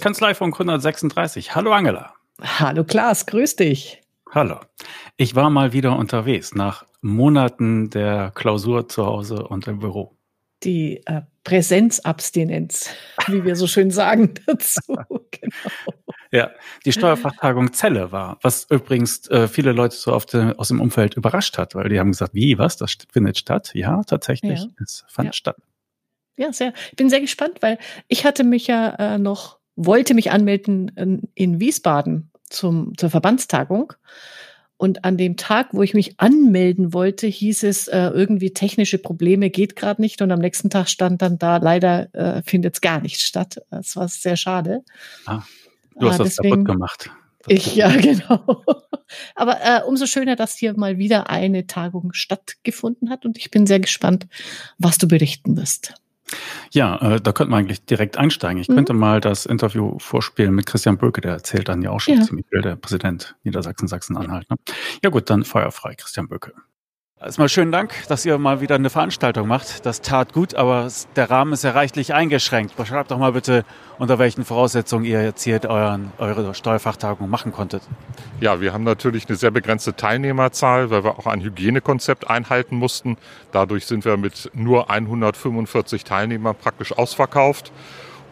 Kanzleifunk 136. Hallo Angela. Hallo Klaas, grüß dich. Hallo. Ich war mal wieder unterwegs nach Monaten der Klausur zu Hause und im Büro. Die äh, Präsenzabstinenz, wie wir so schön sagen dazu. genau. Ja, die Steuerfachtagung Zelle war, was übrigens äh, viele Leute so de, aus dem Umfeld überrascht hat, weil die haben gesagt, wie, was, das findet statt? Ja, tatsächlich, ja. es fand ja. statt. Ja, sehr. Ich bin sehr gespannt, weil ich hatte mich ja äh, noch, wollte mich anmelden in, in Wiesbaden zum, zur Verbandstagung. Und an dem Tag, wo ich mich anmelden wollte, hieß es äh, irgendwie technische Probleme geht gerade nicht. Und am nächsten Tag stand dann da, leider äh, findet es gar nicht statt. Das war sehr schade. Ah, du hast ah, das kaputt gemacht. Das ich, ja, genau. Aber äh, umso schöner, dass hier mal wieder eine Tagung stattgefunden hat. Und ich bin sehr gespannt, was du berichten wirst. Ja, äh, da könnte man eigentlich direkt einsteigen. Ich mhm. könnte mal das Interview vorspielen mit Christian Böke, der erzählt dann ja auch schon ja. ziemlich viel, der Präsident Niedersachsen-Sachsen-Anhalt. Ne? Ja gut, dann feuerfrei, Christian Böke. Erstmal schönen Dank, dass ihr mal wieder eine Veranstaltung macht. Das tat gut, aber der Rahmen ist ja reichlich eingeschränkt. Beschreibt doch mal bitte, unter welchen Voraussetzungen ihr jetzt hier euren, eure Steuerfachtagung machen konntet. Ja, wir haben natürlich eine sehr begrenzte Teilnehmerzahl, weil wir auch ein Hygienekonzept einhalten mussten. Dadurch sind wir mit nur 145 Teilnehmern praktisch ausverkauft.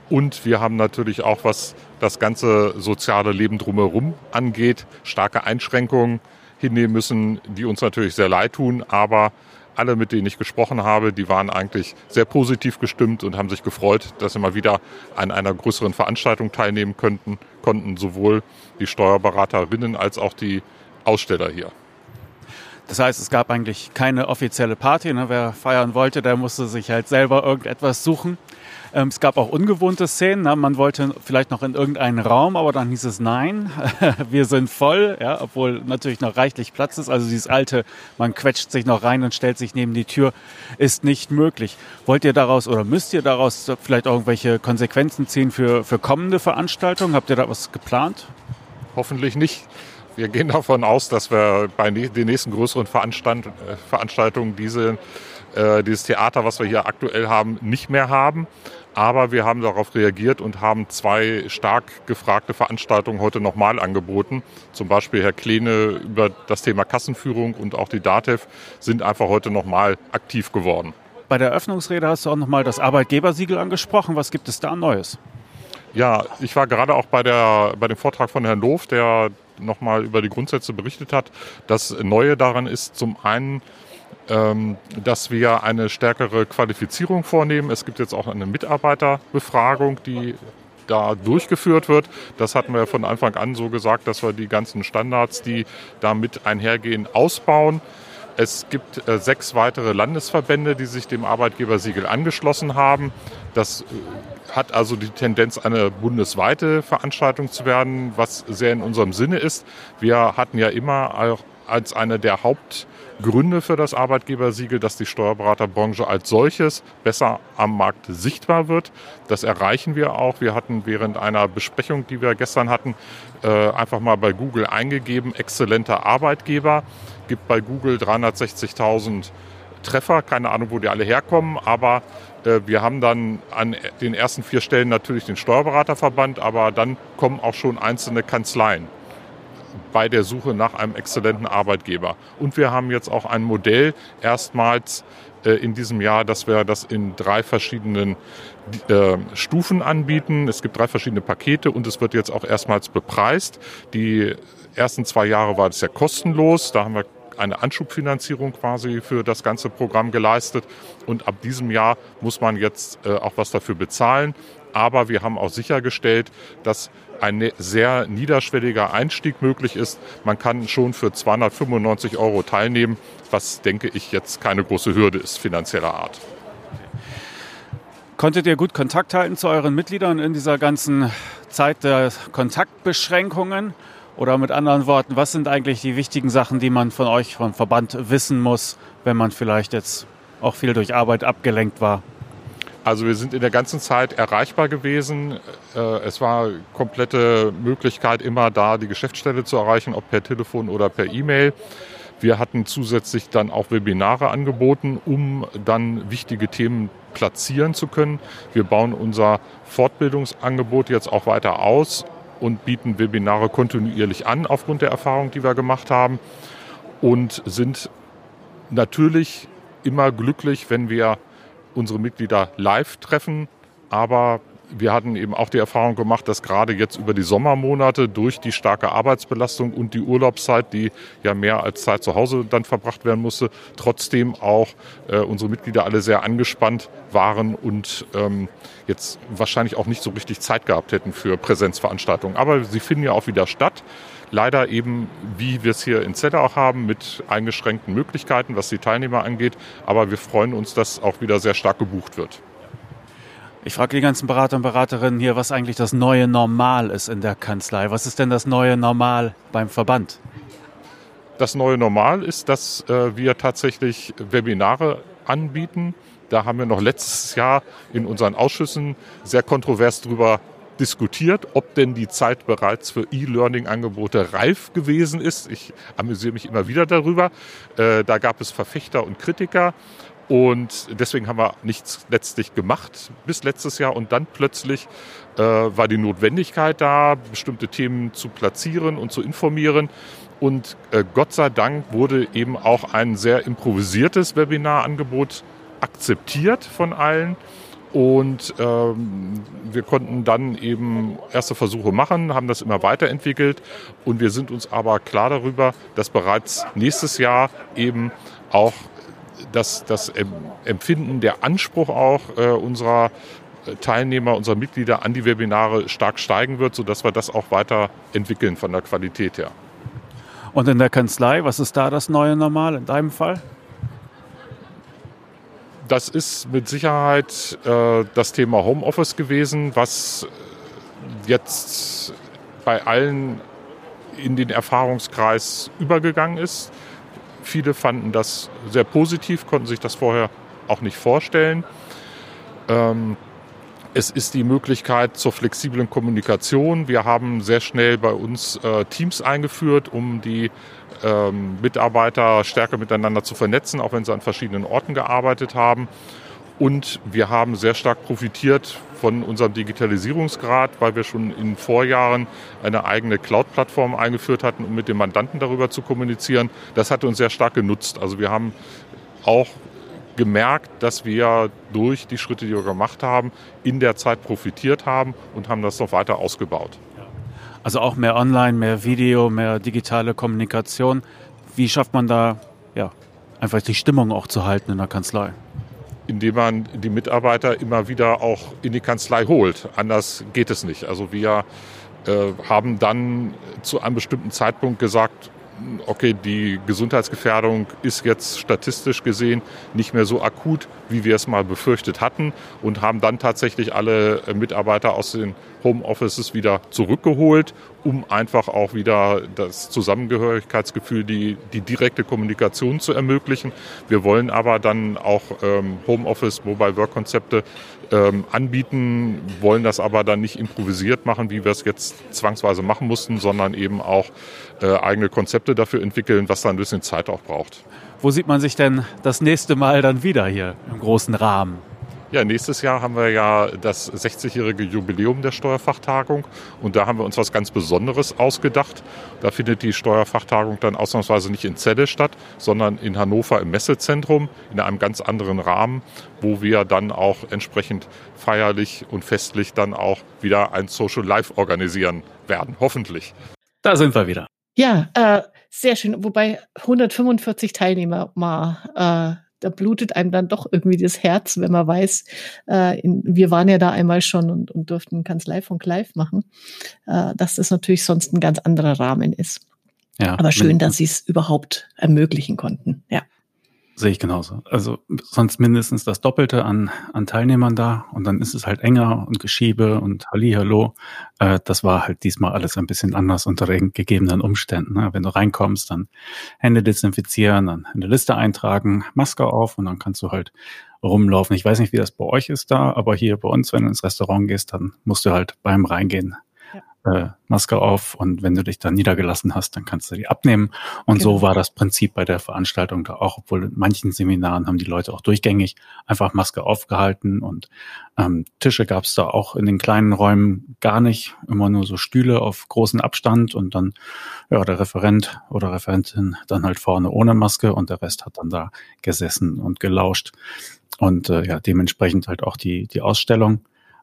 Und wir haben natürlich auch, was das ganze soziale Leben drumherum angeht, starke Einschränkungen hinnehmen müssen, die uns natürlich sehr leid tun, aber alle, mit denen ich gesprochen habe, die waren eigentlich sehr positiv gestimmt und haben sich gefreut, dass sie mal wieder an einer größeren Veranstaltung teilnehmen könnten, konnten sowohl die Steuerberaterinnen als auch die Aussteller hier. Das heißt, es gab eigentlich keine offizielle Party. Ne? Wer feiern wollte, der musste sich halt selber irgendetwas suchen. Ähm, es gab auch ungewohnte Szenen. Ne? Man wollte vielleicht noch in irgendeinen Raum, aber dann hieß es nein, wir sind voll, ja, obwohl natürlich noch reichlich Platz ist. Also dieses alte, man quetscht sich noch rein und stellt sich neben die Tür, ist nicht möglich. Wollt ihr daraus oder müsst ihr daraus vielleicht irgendwelche Konsequenzen ziehen für, für kommende Veranstaltungen? Habt ihr da was geplant? Hoffentlich nicht. Wir gehen davon aus, dass wir bei den nächsten größeren äh, Veranstaltungen diese, äh, dieses Theater, was wir hier aktuell haben, nicht mehr haben. Aber wir haben darauf reagiert und haben zwei stark gefragte Veranstaltungen heute nochmal angeboten. Zum Beispiel Herr Kleene über das Thema Kassenführung und auch die DATEV sind einfach heute nochmal aktiv geworden. Bei der Eröffnungsrede hast du auch nochmal das Arbeitgebersiegel angesprochen. Was gibt es da Neues? Ja, ich war gerade auch bei, der, bei dem Vortrag von Herrn Loof, der nochmal über die Grundsätze berichtet hat. Das Neue daran ist zum einen, dass wir eine stärkere Qualifizierung vornehmen. Es gibt jetzt auch eine Mitarbeiterbefragung, die da durchgeführt wird. Das hatten wir von Anfang an so gesagt, dass wir die ganzen Standards, die damit einhergehen, ausbauen. Es gibt äh, sechs weitere Landesverbände, die sich dem Arbeitgebersiegel angeschlossen haben. Das äh, hat also die Tendenz, eine bundesweite Veranstaltung zu werden, was sehr in unserem Sinne ist. Wir hatten ja immer als eine der Hauptgründe für das Arbeitgebersiegel, dass die Steuerberaterbranche als solches besser am Markt sichtbar wird. Das erreichen wir auch. Wir hatten während einer Besprechung, die wir gestern hatten, äh, einfach mal bei Google eingegeben, exzellenter Arbeitgeber. Gibt bei Google 360.000 Treffer. Keine Ahnung, wo die alle herkommen, aber äh, wir haben dann an den ersten vier Stellen natürlich den Steuerberaterverband, aber dann kommen auch schon einzelne Kanzleien bei der Suche nach einem exzellenten Arbeitgeber. Und wir haben jetzt auch ein Modell erstmals äh, in diesem Jahr, dass wir das in drei verschiedenen äh, Stufen anbieten. Es gibt drei verschiedene Pakete und es wird jetzt auch erstmals bepreist. Die ersten zwei Jahre war das ja kostenlos. Da haben wir eine Anschubfinanzierung quasi für das ganze Programm geleistet. Und ab diesem Jahr muss man jetzt äh, auch was dafür bezahlen. Aber wir haben auch sichergestellt, dass ein ne-, sehr niederschwelliger Einstieg möglich ist. Man kann schon für 295 Euro teilnehmen, was, denke ich, jetzt keine große Hürde ist finanzieller Art. Konntet ihr gut Kontakt halten zu euren Mitgliedern in dieser ganzen Zeit der Kontaktbeschränkungen? Oder mit anderen Worten, was sind eigentlich die wichtigen Sachen, die man von euch vom Verband wissen muss, wenn man vielleicht jetzt auch viel durch Arbeit abgelenkt war? Also wir sind in der ganzen Zeit erreichbar gewesen. Äh, es war komplette Möglichkeit immer da, die Geschäftsstelle zu erreichen, ob per Telefon oder per E-Mail. Wir hatten zusätzlich dann auch Webinare angeboten, um dann wichtige Themen platzieren zu können. Wir bauen unser Fortbildungsangebot jetzt auch weiter aus und bieten Webinare kontinuierlich an aufgrund der Erfahrung, die wir gemacht haben und sind natürlich immer glücklich, wenn wir unsere Mitglieder live treffen, aber wir hatten eben auch die Erfahrung gemacht, dass gerade jetzt über die Sommermonate durch die starke Arbeitsbelastung und die Urlaubszeit, die ja mehr als Zeit zu Hause dann verbracht werden musste, trotzdem auch äh, unsere Mitglieder alle sehr angespannt waren und ähm, jetzt wahrscheinlich auch nicht so richtig Zeit gehabt hätten für Präsenzveranstaltungen. Aber sie finden ja auch wieder statt. Leider eben, wie wir es hier in Zelle auch haben, mit eingeschränkten Möglichkeiten, was die Teilnehmer angeht. Aber wir freuen uns, dass auch wieder sehr stark gebucht wird. Ich frage die ganzen Berater und Beraterinnen hier, was eigentlich das neue Normal ist in der Kanzlei. Was ist denn das neue Normal beim Verband? Das neue Normal ist, dass äh, wir tatsächlich Webinare anbieten. Da haben wir noch letztes Jahr in unseren Ausschüssen sehr kontrovers drüber diskutiert, ob denn die Zeit bereits für E-Learning-Angebote reif gewesen ist. Ich amüsiere mich immer wieder darüber. Äh, da gab es Verfechter und Kritiker. Und deswegen haben wir nichts letztlich gemacht bis letztes Jahr. Und dann plötzlich äh, war die Notwendigkeit da, bestimmte Themen zu platzieren und zu informieren. Und äh, Gott sei Dank wurde eben auch ein sehr improvisiertes Webinarangebot akzeptiert von allen. Und ähm, wir konnten dann eben erste Versuche machen, haben das immer weiterentwickelt. Und wir sind uns aber klar darüber, dass bereits nächstes Jahr eben auch das, das Empfinden, der Anspruch auch äh, unserer Teilnehmer, unserer Mitglieder an die Webinare stark steigen wird, sodass wir das auch weiterentwickeln von der Qualität her. Und in der Kanzlei, was ist da das neue Normal in deinem Fall? Das ist mit Sicherheit äh, das Thema Homeoffice gewesen, was jetzt bei allen in den Erfahrungskreis übergegangen ist. Viele fanden das sehr positiv, konnten sich das vorher auch nicht vorstellen. Ähm, es ist die Möglichkeit zur flexiblen Kommunikation. Wir haben sehr schnell bei uns äh, Teams eingeführt, um die ähm, Mitarbeiter stärker miteinander zu vernetzen, auch wenn sie an verschiedenen Orten gearbeitet haben. Und wir haben sehr stark profitiert von unserem Digitalisierungsgrad, weil wir schon in Vorjahren eine eigene Cloud-Plattform eingeführt hatten, um mit dem Mandanten darüber zu kommunizieren. Das hat uns sehr stark genutzt. Also wir haben auch gemerkt, dass wir durch die Schritte, die wir gemacht haben, in der Zeit profitiert haben und haben das noch weiter ausgebaut. Also auch mehr Online, mehr Video, mehr digitale Kommunikation. Wie schafft man da ja, einfach die Stimmung auch zu halten in der Kanzlei? indem man die Mitarbeiter immer wieder auch in die Kanzlei holt. Anders geht es nicht. Also wir äh, haben dann zu einem bestimmten Zeitpunkt gesagt, okay, die Gesundheitsgefährdung ist jetzt statistisch gesehen nicht mehr so akut, wie wir es mal befürchtet hatten und haben dann tatsächlich alle Mitarbeiter aus den Homeoffices wieder zurückgeholt, um einfach auch wieder das Zusammengehörigkeitsgefühl, die, die direkte Kommunikation zu ermöglichen. Wir wollen aber dann auch ähm, Homeoffice, Mobile Work Konzepte ähm, anbieten, wollen das aber dann nicht improvisiert machen, wie wir es jetzt zwangsweise machen mussten, sondern eben auch äh, eigene Konzepte dafür entwickeln, was dann ein bisschen Zeit auch braucht. Wo sieht man sich denn das nächste Mal dann wieder hier im großen Rahmen? Ja, nächstes Jahr haben wir ja das 60-jährige Jubiläum der Steuerfachtagung und da haben wir uns was ganz Besonderes ausgedacht. Da findet die Steuerfachtagung dann ausnahmsweise nicht in Celle statt, sondern in Hannover im Messezentrum in einem ganz anderen Rahmen, wo wir dann auch entsprechend feierlich und festlich dann auch wieder ein Social Life organisieren werden, hoffentlich. Da sind wir wieder. Ja, äh, sehr schön. Wobei 145 Teilnehmer mal. Äh da blutet einem dann doch irgendwie das Herz, wenn man weiß, äh, in, wir waren ja da einmal schon und, und durften Kanzlei von Clive machen, äh, dass das natürlich sonst ein ganz anderer Rahmen ist. Ja, Aber schön, dass sie es überhaupt ermöglichen konnten. Ja. Sehe ich genauso. Also sonst mindestens das Doppelte an, an Teilnehmern da und dann ist es halt enger und Geschiebe und Hallihallo. Äh, das war halt diesmal alles ein bisschen anders unter den gegebenen Umständen. Ne? Wenn du reinkommst, dann Hände desinfizieren, dann eine Liste eintragen, Maske auf und dann kannst du halt rumlaufen. Ich weiß nicht, wie das bei euch ist da, aber hier bei uns, wenn du ins Restaurant gehst, dann musst du halt beim Reingehen äh, Maske auf und wenn du dich dann niedergelassen hast, dann kannst du die abnehmen. Und genau. so war das Prinzip bei der Veranstaltung da auch, obwohl in manchen Seminaren haben die Leute auch durchgängig einfach Maske aufgehalten und ähm, Tische gab es da auch in den kleinen Räumen gar nicht, immer nur so Stühle auf großen Abstand und dann ja der Referent oder Referentin dann halt vorne ohne Maske und der Rest hat dann da gesessen und gelauscht und äh, ja dementsprechend halt auch die die Ausstellung.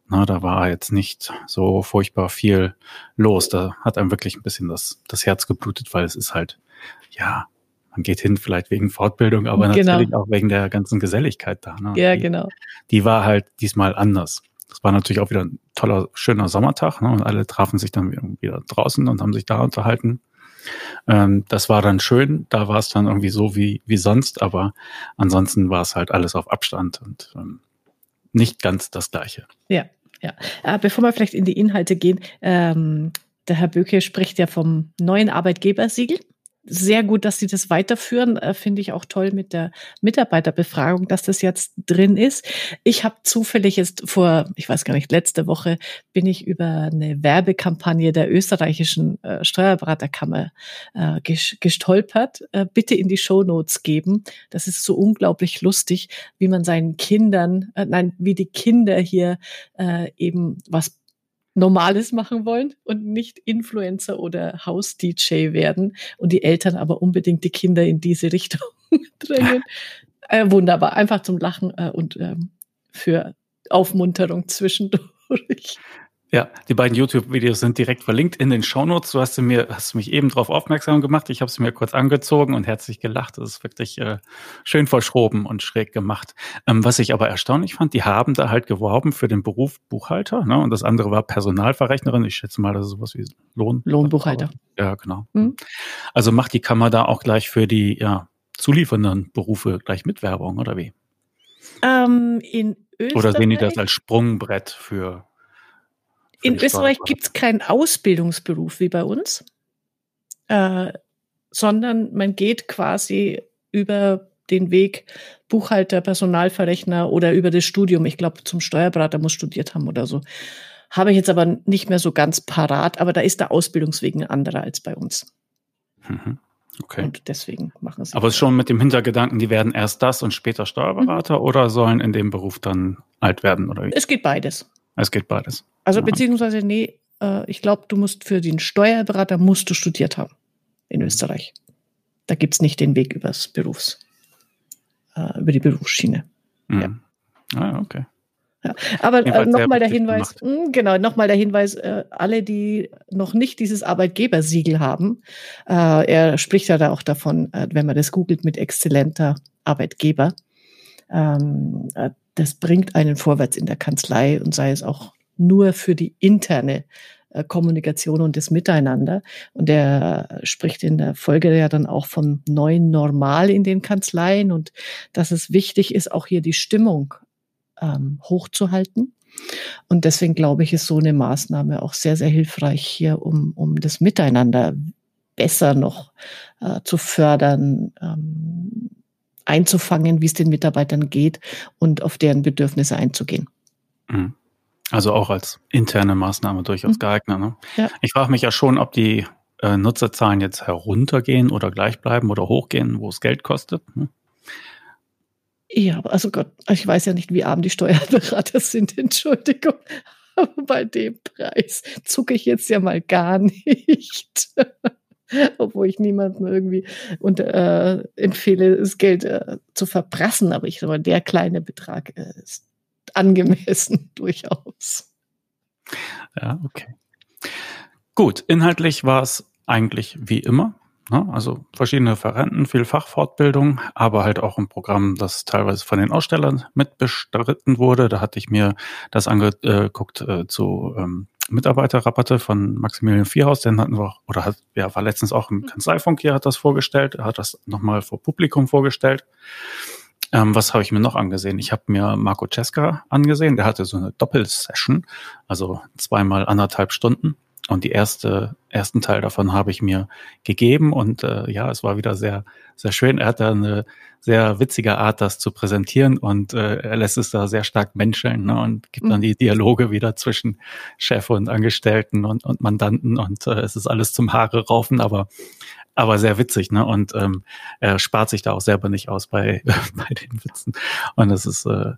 Na, da war jetzt nicht so furchtbar viel los. Da hat einem wirklich ein bisschen das, das Herz geblutet, weil es ist halt, ja, man geht hin vielleicht wegen Fortbildung, aber genau. natürlich auch wegen der ganzen Geselligkeit da. Ne? Ja, die, genau. Die war halt diesmal anders. Das war natürlich auch wieder ein toller, schöner Sommertag ne? und alle trafen sich dann wieder draußen und haben sich da unterhalten. Ähm, das war dann schön, da war es dann irgendwie so wie, wie sonst, aber ansonsten war es halt alles auf Abstand und ähm, nicht ganz das Gleiche. Ja, ja. Äh, bevor wir vielleicht in die Inhalte gehen, ähm, der Herr Böke spricht ja vom neuen Arbeitgebersiegel sehr gut, dass Sie das weiterführen. Äh, Finde ich auch toll mit der Mitarbeiterbefragung, dass das jetzt drin ist. Ich habe zufällig jetzt vor, ich weiß gar nicht, letzte Woche bin ich über eine Werbekampagne der österreichischen äh, Steuerberaterkammer äh, gestolpert. Äh, bitte in die Show Notes geben. Das ist so unglaublich lustig, wie man seinen Kindern, äh, nein, wie die Kinder hier äh, eben was Normales machen wollen und nicht Influencer oder Haus-DJ werden und die Eltern aber unbedingt die Kinder in diese Richtung drängen. Äh, wunderbar, einfach zum Lachen äh, und ähm, für Aufmunterung zwischendurch. Ja, die beiden YouTube-Videos sind direkt verlinkt in den Shownotes. Du hast mir, hast mich eben darauf aufmerksam gemacht. Ich habe sie mir kurz angezogen und herzlich gelacht. Das ist wirklich äh, schön verschroben und schräg gemacht. Ähm, was ich aber erstaunlich fand, die haben da halt geworben für den Beruf Buchhalter. Ne? Und das andere war Personalverrechnerin. Ich schätze mal, das ist sowas wie Lohn. Lohnbuchhalter. Ja, genau. Mhm. Also macht die Kammer da auch gleich für die ja, zuliefernden Berufe gleich mit Werbung, oder wie? Ähm, in Österreich. Oder sehen die das als Sprungbrett für in Österreich gibt es keinen Ausbildungsberuf wie bei uns, äh, sondern man geht quasi über den Weg Buchhalter, Personalverrechner oder über das Studium. Ich glaube, zum Steuerberater muss studiert haben oder so. Habe ich jetzt aber nicht mehr so ganz parat, aber da ist der Ausbildungsweg ein anderer als bei uns. Mhm. Okay. Und deswegen machen sie. Aber es schon mit dem Hintergedanken, die werden erst das und später Steuerberater mhm. oder sollen in dem Beruf dann alt werden? Oder wie? Es geht beides. Es geht beides. Also beziehungsweise, nee, äh, ich glaube, du musst für den Steuerberater musst du studiert haben in mhm. Österreich. Da gibt's nicht den Weg übers Berufs, äh, über die Berufsschiene. Mhm. Ja. Ah, okay. Ja. Aber äh, nochmal der Hinweis, mh, hm, genau, nochmal der Hinweis, äh, alle, die noch nicht dieses Arbeitgebersiegel haben, äh, er spricht ja da auch davon, äh, wenn man das googelt mit exzellenter Arbeitgeber, ähm, äh, das bringt einen vorwärts in der Kanzlei und sei es auch nur für die interne äh, Kommunikation und das Miteinander. Und er spricht in der Folge ja dann auch vom neuen Normal in den Kanzleien und dass es wichtig ist, auch hier die Stimmung ähm, hochzuhalten. Und deswegen glaube ich, ist so eine Maßnahme auch sehr, sehr hilfreich hier, um, um das Miteinander besser noch äh, zu fördern, ähm, einzufangen, wie es den Mitarbeitern geht und auf deren Bedürfnisse einzugehen. Mhm. Also auch als interne Maßnahme durchaus mhm. geeignet. Ne? Ja. Ich frage mich ja schon, ob die äh, Nutzerzahlen jetzt heruntergehen oder gleich bleiben oder hochgehen, wo es Geld kostet. Ne? Ja, also Gott, ich weiß ja nicht, wie arm die Steuerberater sind, Entschuldigung. Aber bei dem Preis zucke ich jetzt ja mal gar nicht. Obwohl ich niemandem irgendwie und, äh, empfehle, das Geld äh, zu verprassen. Aber ich mal, der kleine Betrag äh, ist angemessen durchaus. Ja, okay. Gut, inhaltlich war es eigentlich wie immer. Ne? Also verschiedene Referenten, viel Fachfortbildung, aber halt auch ein Programm, das teilweise von den Ausstellern mitbestritten wurde. Da hatte ich mir das angeguckt äh, zu ähm, Mitarbeiterrabatte von Maximilian Vierhaus, den hatten wir oder hat, ja, war letztens auch im Kanzleifunk hier, hat das vorgestellt, er hat das nochmal vor Publikum vorgestellt. Ähm, was habe ich mir noch angesehen? Ich habe mir Marco Cesca angesehen, der hatte so eine Doppelsession, also zweimal anderthalb Stunden. Und die erste, ersten Teil davon habe ich mir gegeben und äh, ja, es war wieder sehr, sehr schön. Er hat da eine sehr witzige Art, das zu präsentieren und äh, er lässt es da sehr stark menscheln ne, und gibt dann mhm. die Dialoge wieder zwischen Chef und Angestellten und, und Mandanten und äh, es ist alles zum Haare raufen, aber aber sehr witzig, ne? Und ähm, er spart sich da auch selber nicht aus bei, bei den Witzen. Und es ist äh,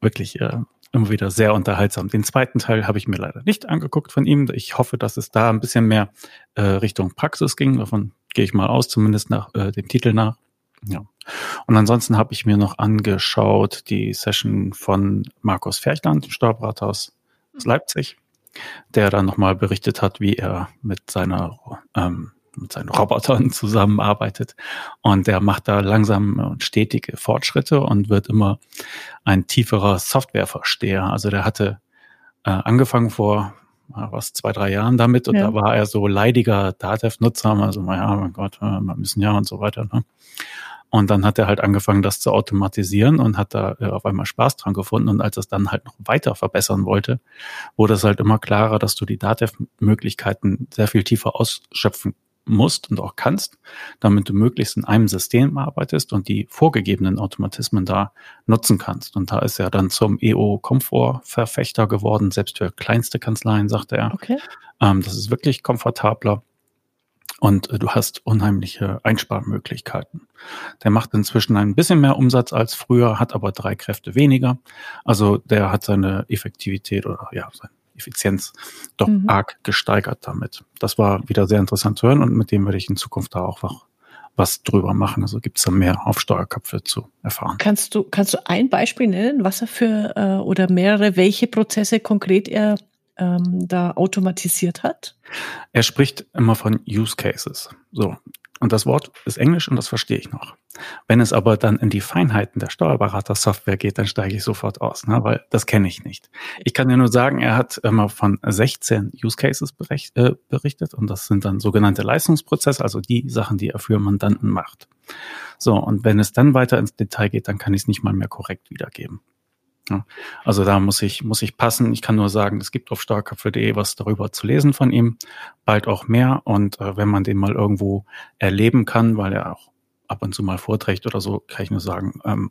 wirklich äh, immer wieder sehr unterhaltsam. Den zweiten Teil habe ich mir leider nicht angeguckt von ihm. Ich hoffe, dass es da ein bisschen mehr äh, Richtung Praxis ging. Davon gehe ich mal aus, zumindest nach äh, dem Titel nach. Ja. Und ansonsten habe ich mir noch angeschaut die Session von Markus Ferchland, Steuerberater aus Leipzig, der dann nochmal berichtet hat, wie er mit seiner ähm, mit seinen Robotern zusammenarbeitet. Und der macht da langsam und stetige Fortschritte und wird immer ein tieferer Softwareversteher. Also der hatte äh, angefangen vor was zwei, drei Jahren damit und ja. da war er so leidiger Datev-Nutzer, also naja, mein Gott, wir müssen ja und so weiter. Ne? Und dann hat er halt angefangen, das zu automatisieren und hat da äh, auf einmal Spaß dran gefunden. Und als er es dann halt noch weiter verbessern wollte, wurde es halt immer klarer, dass du die Datev-Möglichkeiten sehr viel tiefer ausschöpfen musst und auch kannst, damit du möglichst in einem System arbeitest und die vorgegebenen Automatismen da nutzen kannst. Und da ist er dann zum EO-Komfort-Verfechter geworden, selbst für kleinste Kanzleien, sagte er. Okay. Ähm, das ist wirklich komfortabler. Und äh, du hast unheimliche Einsparmöglichkeiten. Der macht inzwischen ein bisschen mehr Umsatz als früher, hat aber drei Kräfte weniger. Also der hat seine Effektivität oder ja, sein Effizienz doch mhm. arg gesteigert damit. Das war wieder sehr interessant zu hören und mit dem werde ich in Zukunft da auch noch was drüber machen. Also gibt es da mehr auf Steuerköpfe zu erfahren. Kannst du, kannst du ein Beispiel nennen, was er für äh, oder mehrere, welche Prozesse konkret er ähm, da automatisiert hat? Er spricht immer von Use Cases. So, und das Wort ist Englisch und das verstehe ich noch. Wenn es aber dann in die Feinheiten der Steuerberater-Software geht, dann steige ich sofort aus, ne? weil das kenne ich nicht. Ich kann dir nur sagen, er hat immer von 16 Use Cases bericht, äh, berichtet und das sind dann sogenannte Leistungsprozesse, also die Sachen, die er für Mandanten macht. So, und wenn es dann weiter ins Detail geht, dann kann ich es nicht mal mehr korrekt wiedergeben. Ja, also da muss ich, muss ich passen. Ich kann nur sagen, es gibt auf starköpfe.de was darüber zu lesen von ihm, bald auch mehr. Und äh, wenn man den mal irgendwo erleben kann, weil er auch ab und zu mal vorträgt oder so, kann ich nur sagen, ähm,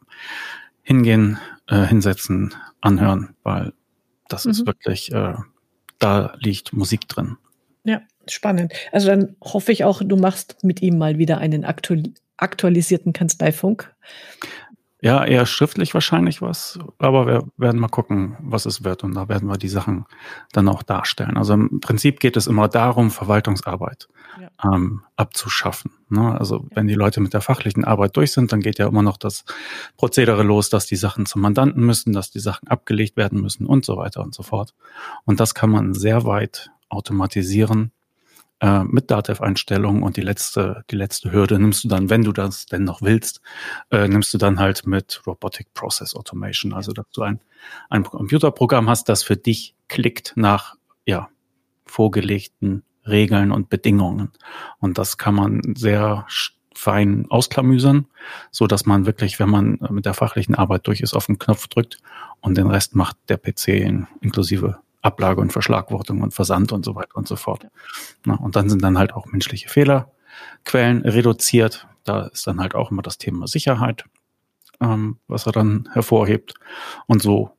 hingehen, äh, hinsetzen, anhören, weil das mhm. ist wirklich, äh, da liegt Musik drin. Ja, spannend. Also dann hoffe ich auch, du machst mit ihm mal wieder einen aktualisierten Kanzleifunk. Ja, eher schriftlich wahrscheinlich was, aber wir werden mal gucken, was es wird und da werden wir die Sachen dann auch darstellen. Also im Prinzip geht es immer darum, Verwaltungsarbeit ja. ähm, abzuschaffen. Ne? Also ja. wenn die Leute mit der fachlichen Arbeit durch sind, dann geht ja immer noch das Prozedere los, dass die Sachen zum Mandanten müssen, dass die Sachen abgelegt werden müssen und so weiter und so fort. Und das kann man sehr weit automatisieren äh, mit Datev-Einstellungen und die letzte, die letzte Hürde nimmst du dann, wenn du das denn noch willst, äh, nimmst du dann halt mit Robotic Process Automation, also dass du ein, ein Computerprogramm hast, das für dich klickt nach ja, vorgelegten Regeln und Bedingungen. Und das kann man sehr fein ausklamüsern, so dass man wirklich, wenn man mit der fachlichen Arbeit durch ist, auf den Knopf drückt und den Rest macht der PC in, inklusive Ablage und Verschlagwortung und Versand und so weiter und so fort. Na, und dann sind dann halt auch menschliche Fehlerquellen reduziert. Da ist dann halt auch immer das Thema Sicherheit, ähm, was er dann hervorhebt. Und so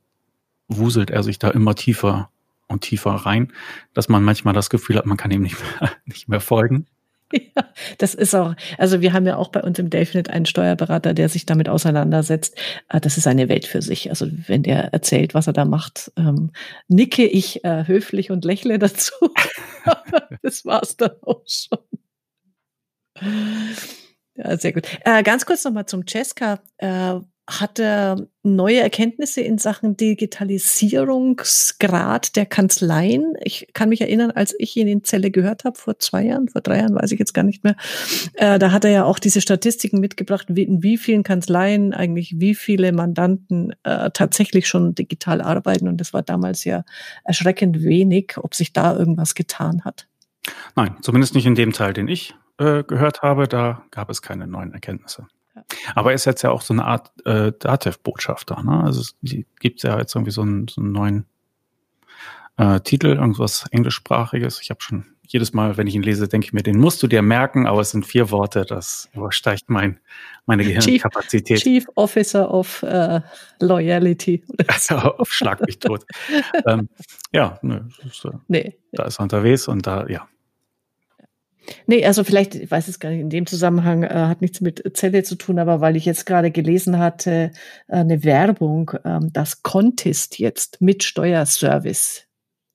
wuselt er sich da immer tiefer und tiefer rein, dass man manchmal das Gefühl hat, man kann ihm nicht mehr, nicht mehr folgen. Ja, das ist auch, also wir haben ja auch bei uns im Delfinet einen Steuerberater, der sich damit auseinandersetzt. Ah, das ist eine Welt für sich. Also wenn der erzählt, was er da macht, ähm, nicke ich äh, höflich und lächle dazu. das war's dann auch schon. Ja, sehr gut. Äh, ganz kurz nochmal zum Cesca. Äh, hat er neue Erkenntnisse in Sachen Digitalisierungsgrad der Kanzleien. Ich kann mich erinnern, als ich ihn in Zelle gehört habe, vor zwei Jahren, vor drei Jahren, weiß ich jetzt gar nicht mehr, äh, da hat er ja auch diese Statistiken mitgebracht, wie, in wie vielen Kanzleien eigentlich wie viele Mandanten äh, tatsächlich schon digital arbeiten. Und das war damals ja erschreckend wenig, ob sich da irgendwas getan hat. Nein, zumindest nicht in dem Teil, den ich äh, gehört habe. Da gab es keine neuen Erkenntnisse. Aber er ist jetzt ja auch so eine Art äh, Datev-Botschafter. Ne? Also es gibt ja jetzt irgendwie so einen, so einen neuen äh, Titel, irgendwas englischsprachiges. Ich habe schon jedes Mal, wenn ich ihn lese, denke ich mir, den musst du dir merken, aber es sind vier Worte, das übersteigt mein, meine Gehirnkapazität. Chief, Chief Officer of uh, Loyalty. Also, schlag mich tot. ähm, ja, ne, ist, äh, nee. da ist er unterwegs und da, ja. Nee, also vielleicht, ich weiß es gar nicht, in dem Zusammenhang äh, hat nichts mit Zelle zu tun, aber weil ich jetzt gerade gelesen hatte, äh, eine Werbung, äh, dass Contest jetzt mit Steuerservice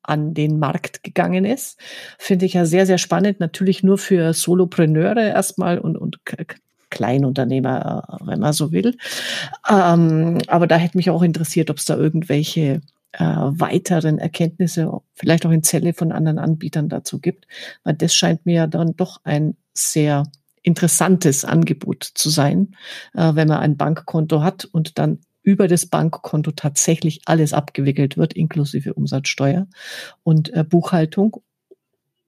an den Markt gegangen ist. Finde ich ja sehr, sehr spannend. Natürlich nur für Solopreneure erstmal und, und Kleinunternehmer, äh, wenn man so will. Ähm, aber da hätte mich auch interessiert, ob es da irgendwelche äh, weiteren Erkenntnisse, vielleicht auch in Zelle von anderen Anbietern dazu gibt. Weil das scheint mir dann doch ein sehr interessantes Angebot zu sein, äh, wenn man ein Bankkonto hat und dann über das Bankkonto tatsächlich alles abgewickelt wird, inklusive Umsatzsteuer und äh, Buchhaltung.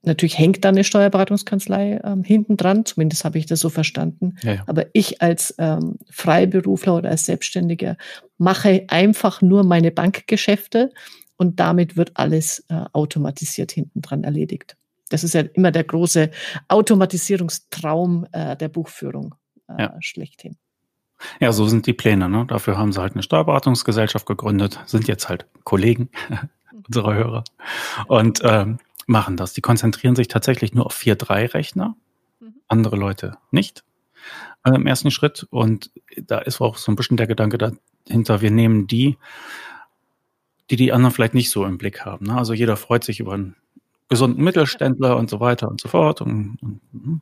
Natürlich hängt da eine Steuerberatungskanzlei ähm, hinten dran, zumindest habe ich das so verstanden. Ja, ja. Aber ich als ähm, Freiberufler oder als Selbstständiger mache einfach nur meine Bankgeschäfte und damit wird alles äh, automatisiert hinten dran erledigt. Das ist ja immer der große Automatisierungstraum äh, der Buchführung äh, ja. schlechthin. Ja, so sind die Pläne. Ne? Dafür haben sie halt eine Steuerberatungsgesellschaft gegründet, sind jetzt halt Kollegen unserer Hörer und ähm, machen das. Die konzentrieren sich tatsächlich nur auf 4.3-Rechner, mhm. andere Leute nicht äh, im ersten Schritt. Und da ist auch so ein bisschen der Gedanke dahinter, wir nehmen die, die die anderen vielleicht nicht so im Blick haben. Ne? Also jeder freut sich über einen gesunden Mittelständler und so weiter und so fort. Und, und,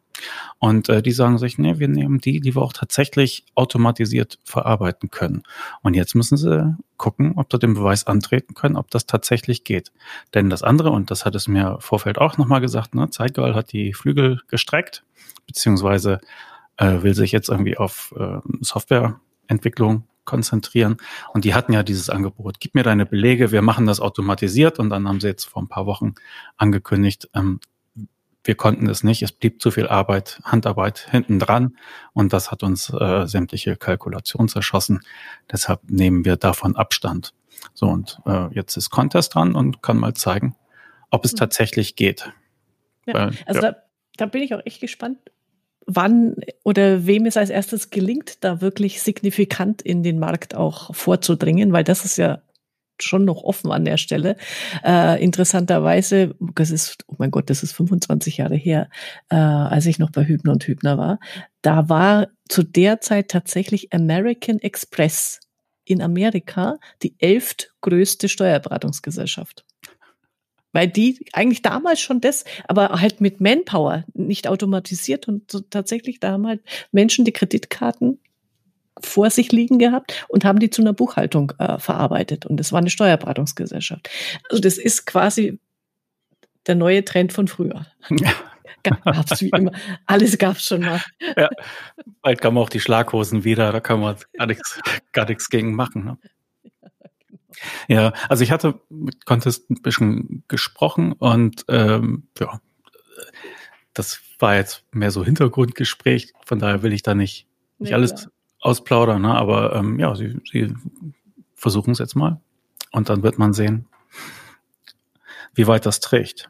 und äh, die sagen sich, nee, wir nehmen die, die wir auch tatsächlich automatisiert verarbeiten können. Und jetzt müssen sie gucken, ob sie den Beweis antreten können, ob das tatsächlich geht. Denn das andere, und das hat es mir Vorfeld auch nochmal gesagt, ne, Zeitgeil hat die Flügel gestreckt, beziehungsweise äh, will sich jetzt irgendwie auf äh, Softwareentwicklung konzentrieren. Und die hatten ja dieses Angebot. Gib mir deine Belege, wir machen das automatisiert. Und dann haben sie jetzt vor ein paar Wochen angekündigt, ähm, wir konnten es nicht. Es blieb zu viel Arbeit, Handarbeit hinten dran. Und das hat uns äh, sämtliche Kalkulation zerschossen. Deshalb nehmen wir davon Abstand. So, und äh, jetzt ist Contest dran und kann mal zeigen, ob es mhm. tatsächlich geht. Ja, Weil, also ja. Da, da bin ich auch echt gespannt, wann oder wem es als erstes gelingt, da wirklich signifikant in den Markt auch vorzudringen, weil das ist ja schon noch offen an der Stelle. Äh, interessanterweise, das ist, oh mein Gott, das ist 25 Jahre her, äh, als ich noch bei Hübner und Hübner war. Da war zu der Zeit tatsächlich American Express in Amerika die elftgrößte Steuerberatungsgesellschaft weil die eigentlich damals schon das, aber halt mit Manpower, nicht automatisiert und so tatsächlich da haben halt Menschen die Kreditkarten vor sich liegen gehabt und haben die zu einer Buchhaltung äh, verarbeitet. Und das war eine Steuerberatungsgesellschaft. Also das ist quasi der neue Trend von früher. Ja. Gab's wie immer. Alles gab's schon mal. Ja, bald kamen auch die Schlaghosen wieder, da kann man gar nichts, gar nichts gegen machen. Ne? Ja, also ich hatte mit Contest ein bisschen gesprochen und ähm, ja, das war jetzt mehr so Hintergrundgespräch, von daher will ich da nicht, nicht nee, alles klar. ausplaudern, ne? aber ähm, ja, sie, sie versuchen es jetzt mal und dann wird man sehen, wie weit das trägt.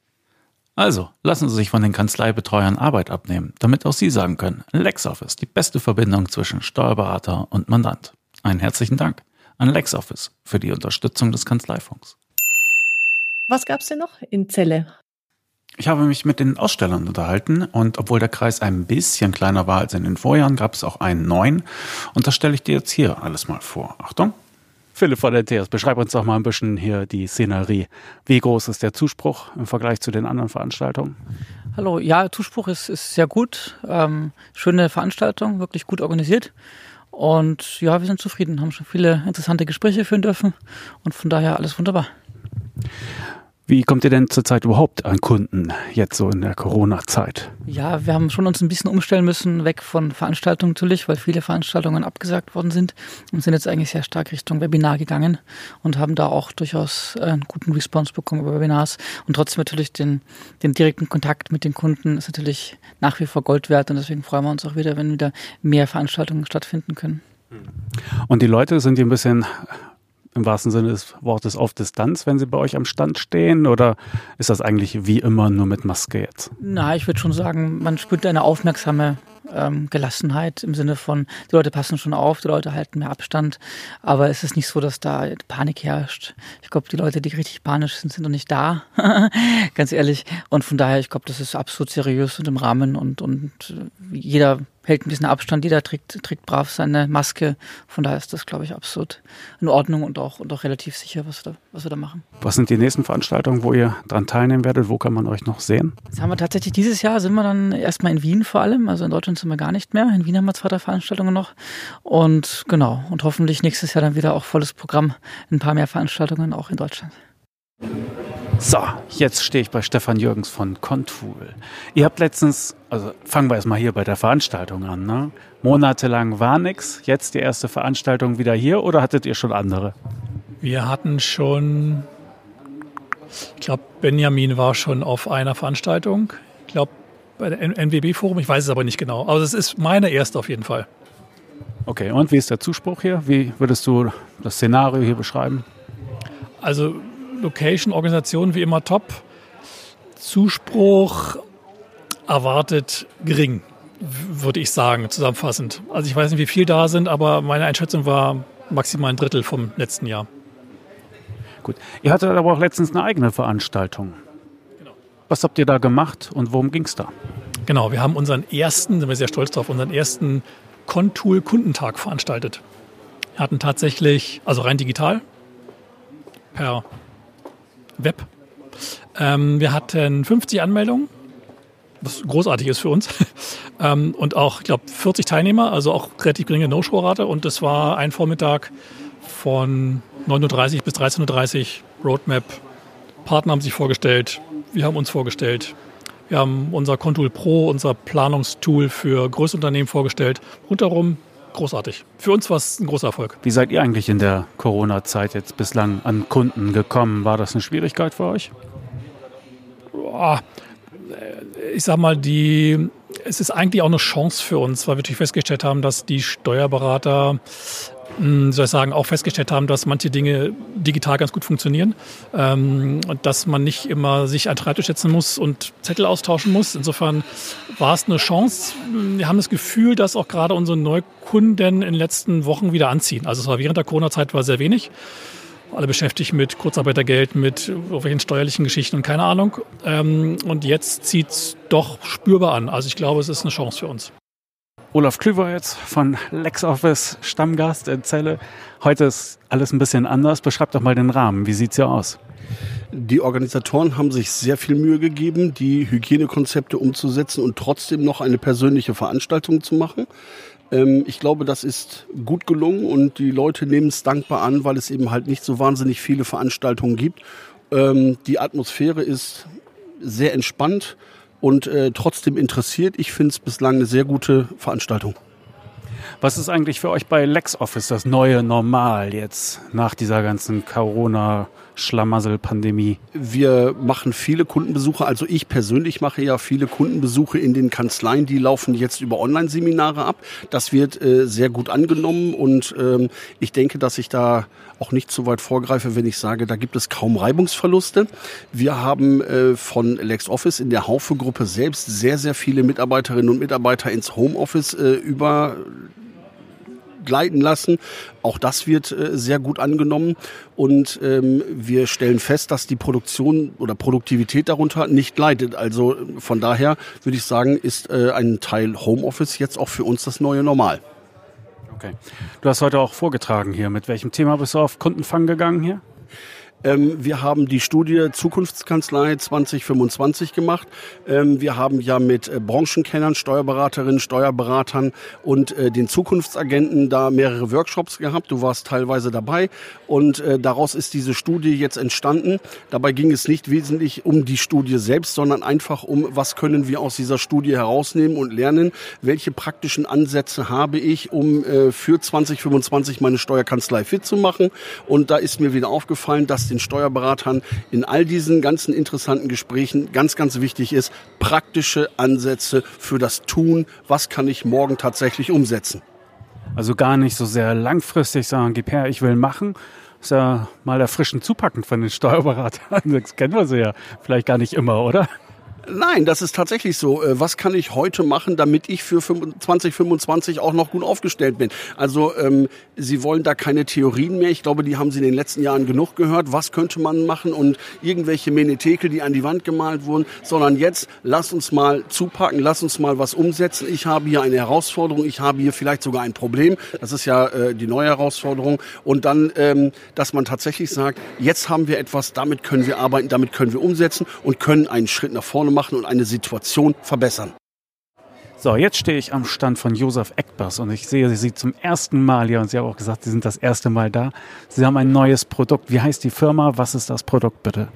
Also, lassen Sie sich von den Kanzleibetreuern Arbeit abnehmen, damit auch Sie sagen können, LexOffice, die beste Verbindung zwischen Steuerberater und Mandant. Einen herzlichen Dank an LexOffice für die Unterstützung des Kanzleifunks. Was gab's denn noch in Celle? Ich habe mich mit den Ausstellern unterhalten und obwohl der Kreis ein bisschen kleiner war als in den Vorjahren, gab es auch einen neuen und das stelle ich dir jetzt hier alles mal vor. Achtung. Philipp von TS, beschreib uns doch mal ein bisschen hier die Szenerie. Wie groß ist der Zuspruch im Vergleich zu den anderen Veranstaltungen? Hallo, ja, Zuspruch ist, ist sehr gut. Ähm, schöne Veranstaltung, wirklich gut organisiert. Und ja, wir sind zufrieden, haben schon viele interessante Gespräche führen dürfen und von daher alles wunderbar. Wie kommt ihr denn zurzeit überhaupt an Kunden jetzt so in der Corona-Zeit? Ja, wir haben schon uns ein bisschen umstellen müssen, weg von Veranstaltungen natürlich, weil viele Veranstaltungen abgesagt worden sind und sind jetzt eigentlich sehr stark Richtung Webinar gegangen und haben da auch durchaus einen guten Response bekommen über Webinars und trotzdem natürlich den, den direkten Kontakt mit den Kunden ist natürlich nach wie vor Gold wert und deswegen freuen wir uns auch wieder, wenn wieder mehr Veranstaltungen stattfinden können. Und die Leute sind die ein bisschen im wahrsten Sinne des Wortes auf Distanz, wenn sie bei euch am Stand stehen? Oder ist das eigentlich wie immer nur mit Maske jetzt? Na, ich würde schon sagen, man spürt eine aufmerksame ähm, Gelassenheit im Sinne von, die Leute passen schon auf, die Leute halten mehr Abstand, aber es ist nicht so, dass da Panik herrscht. Ich glaube, die Leute, die richtig panisch sind, sind noch nicht da, ganz ehrlich. Und von daher, ich glaube, das ist absolut seriös und im Rahmen und, und jeder hält ein bisschen Abstand, jeder trägt, trägt brav seine Maske. Von daher ist das, glaube ich, absolut in Ordnung und auch, und auch relativ sicher, was wir, da, was wir da machen. Was sind die nächsten Veranstaltungen, wo ihr dran teilnehmen werdet? Wo kann man euch noch sehen? Jetzt haben wir tatsächlich dieses Jahr sind wir dann erstmal in Wien vor allem. Also in Deutschland sind wir gar nicht mehr. In Wien haben wir zwei, drei Veranstaltungen noch. Und genau, und hoffentlich nächstes Jahr dann wieder auch volles Programm. Ein paar mehr Veranstaltungen auch in Deutschland. So, jetzt stehe ich bei Stefan Jürgens von Contool. Ihr habt letztens, also fangen wir erstmal hier bei der Veranstaltung an, ne? Monatelang war nichts, jetzt die erste Veranstaltung wieder hier oder hattet ihr schon andere? Wir hatten schon, ich glaube, Benjamin war schon auf einer Veranstaltung. Ich glaube, bei der NWB-Forum, ich weiß es aber nicht genau. Aber es ist meine erste auf jeden Fall. Okay, und wie ist der Zuspruch hier? Wie würdest du das Szenario hier beschreiben? Also Location, Organisation wie immer top. Zuspruch erwartet gering, würde ich sagen, zusammenfassend. Also ich weiß nicht, wie viel da sind, aber meine Einschätzung war maximal ein Drittel vom letzten Jahr. Gut. Ihr hattet aber auch letztens eine eigene Veranstaltung. Genau. Was habt ihr da gemacht und worum ging es da? Genau, wir haben unseren ersten, sind wir sehr stolz drauf, unseren ersten Contool Kundentag veranstaltet. Wir hatten tatsächlich, also rein digital, per Web. Ähm, wir hatten 50 Anmeldungen, was großartig ist für uns. ähm, und auch, ich glaube, 40 Teilnehmer, also auch relativ geringe No-Show-Rate. Und es war ein Vormittag von 9.30 Uhr bis 13.30 Uhr Roadmap. Partner haben sich vorgestellt, wir haben uns vorgestellt. Wir haben unser Contool Pro, unser Planungstool für Großunternehmen vorgestellt. Rundherum großartig. Für uns war es ein großer Erfolg. Wie seid ihr eigentlich in der Corona-Zeit jetzt bislang an Kunden gekommen? War das eine Schwierigkeit für euch? Boah, ich sag mal, die, es ist eigentlich auch eine Chance für uns, weil wir natürlich festgestellt haben, dass die Steuerberater hm, soll ich sagen, auch festgestellt haben, dass manche Dinge digital ganz gut funktionieren ähm, und dass man nicht immer sich an Schreibtisch setzen muss und Zettel austauschen muss. Insofern war es eine Chance. Wir haben das Gefühl, dass auch gerade unsere Neukunden in den letzten Wochen wieder anziehen. Also es war während der Corona-Zeit war sehr wenig. Alle beschäftigt mit Kurzarbeitergeld, mit irgendwelchen steuerlichen Geschichten und keine Ahnung. Ähm, und jetzt zieht es doch spürbar an. Also ich glaube, es ist eine Chance für uns. Olaf Klüver jetzt von LexOffice, Stammgast in Celle. Heute ist alles ein bisschen anders. Beschreibt doch mal den Rahmen. Wie sieht's hier aus? Die Organisatoren haben sich sehr viel Mühe gegeben, die Hygienekonzepte umzusetzen und trotzdem noch eine persönliche Veranstaltung zu machen. Ähm, ich glaube, das ist gut gelungen und die Leute nehmen es dankbar an, weil es eben halt nicht so wahnsinnig viele Veranstaltungen gibt. Ähm, die Atmosphäre ist sehr entspannt und äh, trotzdem interessiert. Ich finde es bislang eine sehr gute Veranstaltung. Was ist eigentlich für euch bei LexOffice das neue Normal jetzt nach dieser ganzen Corona- Schlamassel-Pandemie? Wir machen viele Kundenbesuche, also ich persönlich mache ja viele Kundenbesuche in den Kanzleien, die laufen jetzt über Online-Seminare ab. Das wird äh, sehr gut angenommen und ähm, ich denke, dass ich da auch nicht zu weit vorgreife, wenn ich sage, da gibt es kaum Reibungsverluste. Wir haben äh, von LexOffice in der Haufe-Gruppe selbst sehr, sehr viele Mitarbeiterinnen und Mitarbeiter ins Homeoffice äh, über gleiten lassen. Auch das wird äh, sehr gut angenommen. Und ähm, wir stellen fest, dass die Produktion oder Produktivität darunter nicht leidet. Also von daher würde ich sagen, ist äh, ein Teil Homeoffice jetzt auch für uns das neue Normal. Okay. Du hast heute auch vorgetragen hier. Mit welchem Thema bist du auf Kundenfang gegangen hier? Ähm, wir haben die Studie Zukunftskanzlei 2025 gemacht. Ähm, wir haben ja mit äh, Branchenkennern, Steuerberaterinnen, Steuerberatern und äh, den Zukunftsagenten da mehrere Workshops gehabt. Du warst teilweise dabei und äh, daraus ist diese Studie jetzt entstanden. Dabei ging es nicht wesentlich um die Studie selbst, sondern einfach um, was können wir aus dieser Studie herausnehmen und lernen, welche praktischen Ansätze habe ich, um äh, für 2025 meine Steuerkanzlei fit zu machen. Und da ist mir wieder aufgefallen, dass den Steuerberatern in all diesen ganzen interessanten Gesprächen ganz, ganz wichtig ist, praktische Ansätze für das Tun. Was kann ich morgen tatsächlich umsetzen? Also gar nicht so sehr langfristig sagen, gib her, ich will machen. Das ist ja mal erfrischend zupackend von den Steuerberatern. Das kennen wir sie ja vielleicht gar nicht immer, oder? Nein, das ist tatsächlich so. Äh, was kann ich heute machen, damit ich für 2025 auch noch gut aufgestellt bin? Also ähm, Sie wollen da keine Theorien mehr. Ich glaube, die haben Sie in den letzten Jahren genug gehört. Was könnte man machen und irgendwelche Menetekel, die an die Wand gemalt wurden, sondern jetzt lass uns mal zupacken, lass uns mal was umsetzen. Ich habe hier eine Herausforderung, ich habe hier vielleicht sogar ein Problem. Das ist ja äh, die neue Herausforderung. Und dann, ähm, dass man tatsächlich sagt, jetzt haben wir etwas, damit können wir arbeiten, damit können wir umsetzen und können einen Schritt nach vorne machen und eine Situation verbessern. So, jetzt stehe ich am Stand von Josef Eckbers und ich sehe Sie zum ersten Mal hier und Sie haben auch gesagt, Sie sind das erste Mal da. Sie haben ein neues Produkt. Wie heißt die Firma? Was ist das Produkt bitte?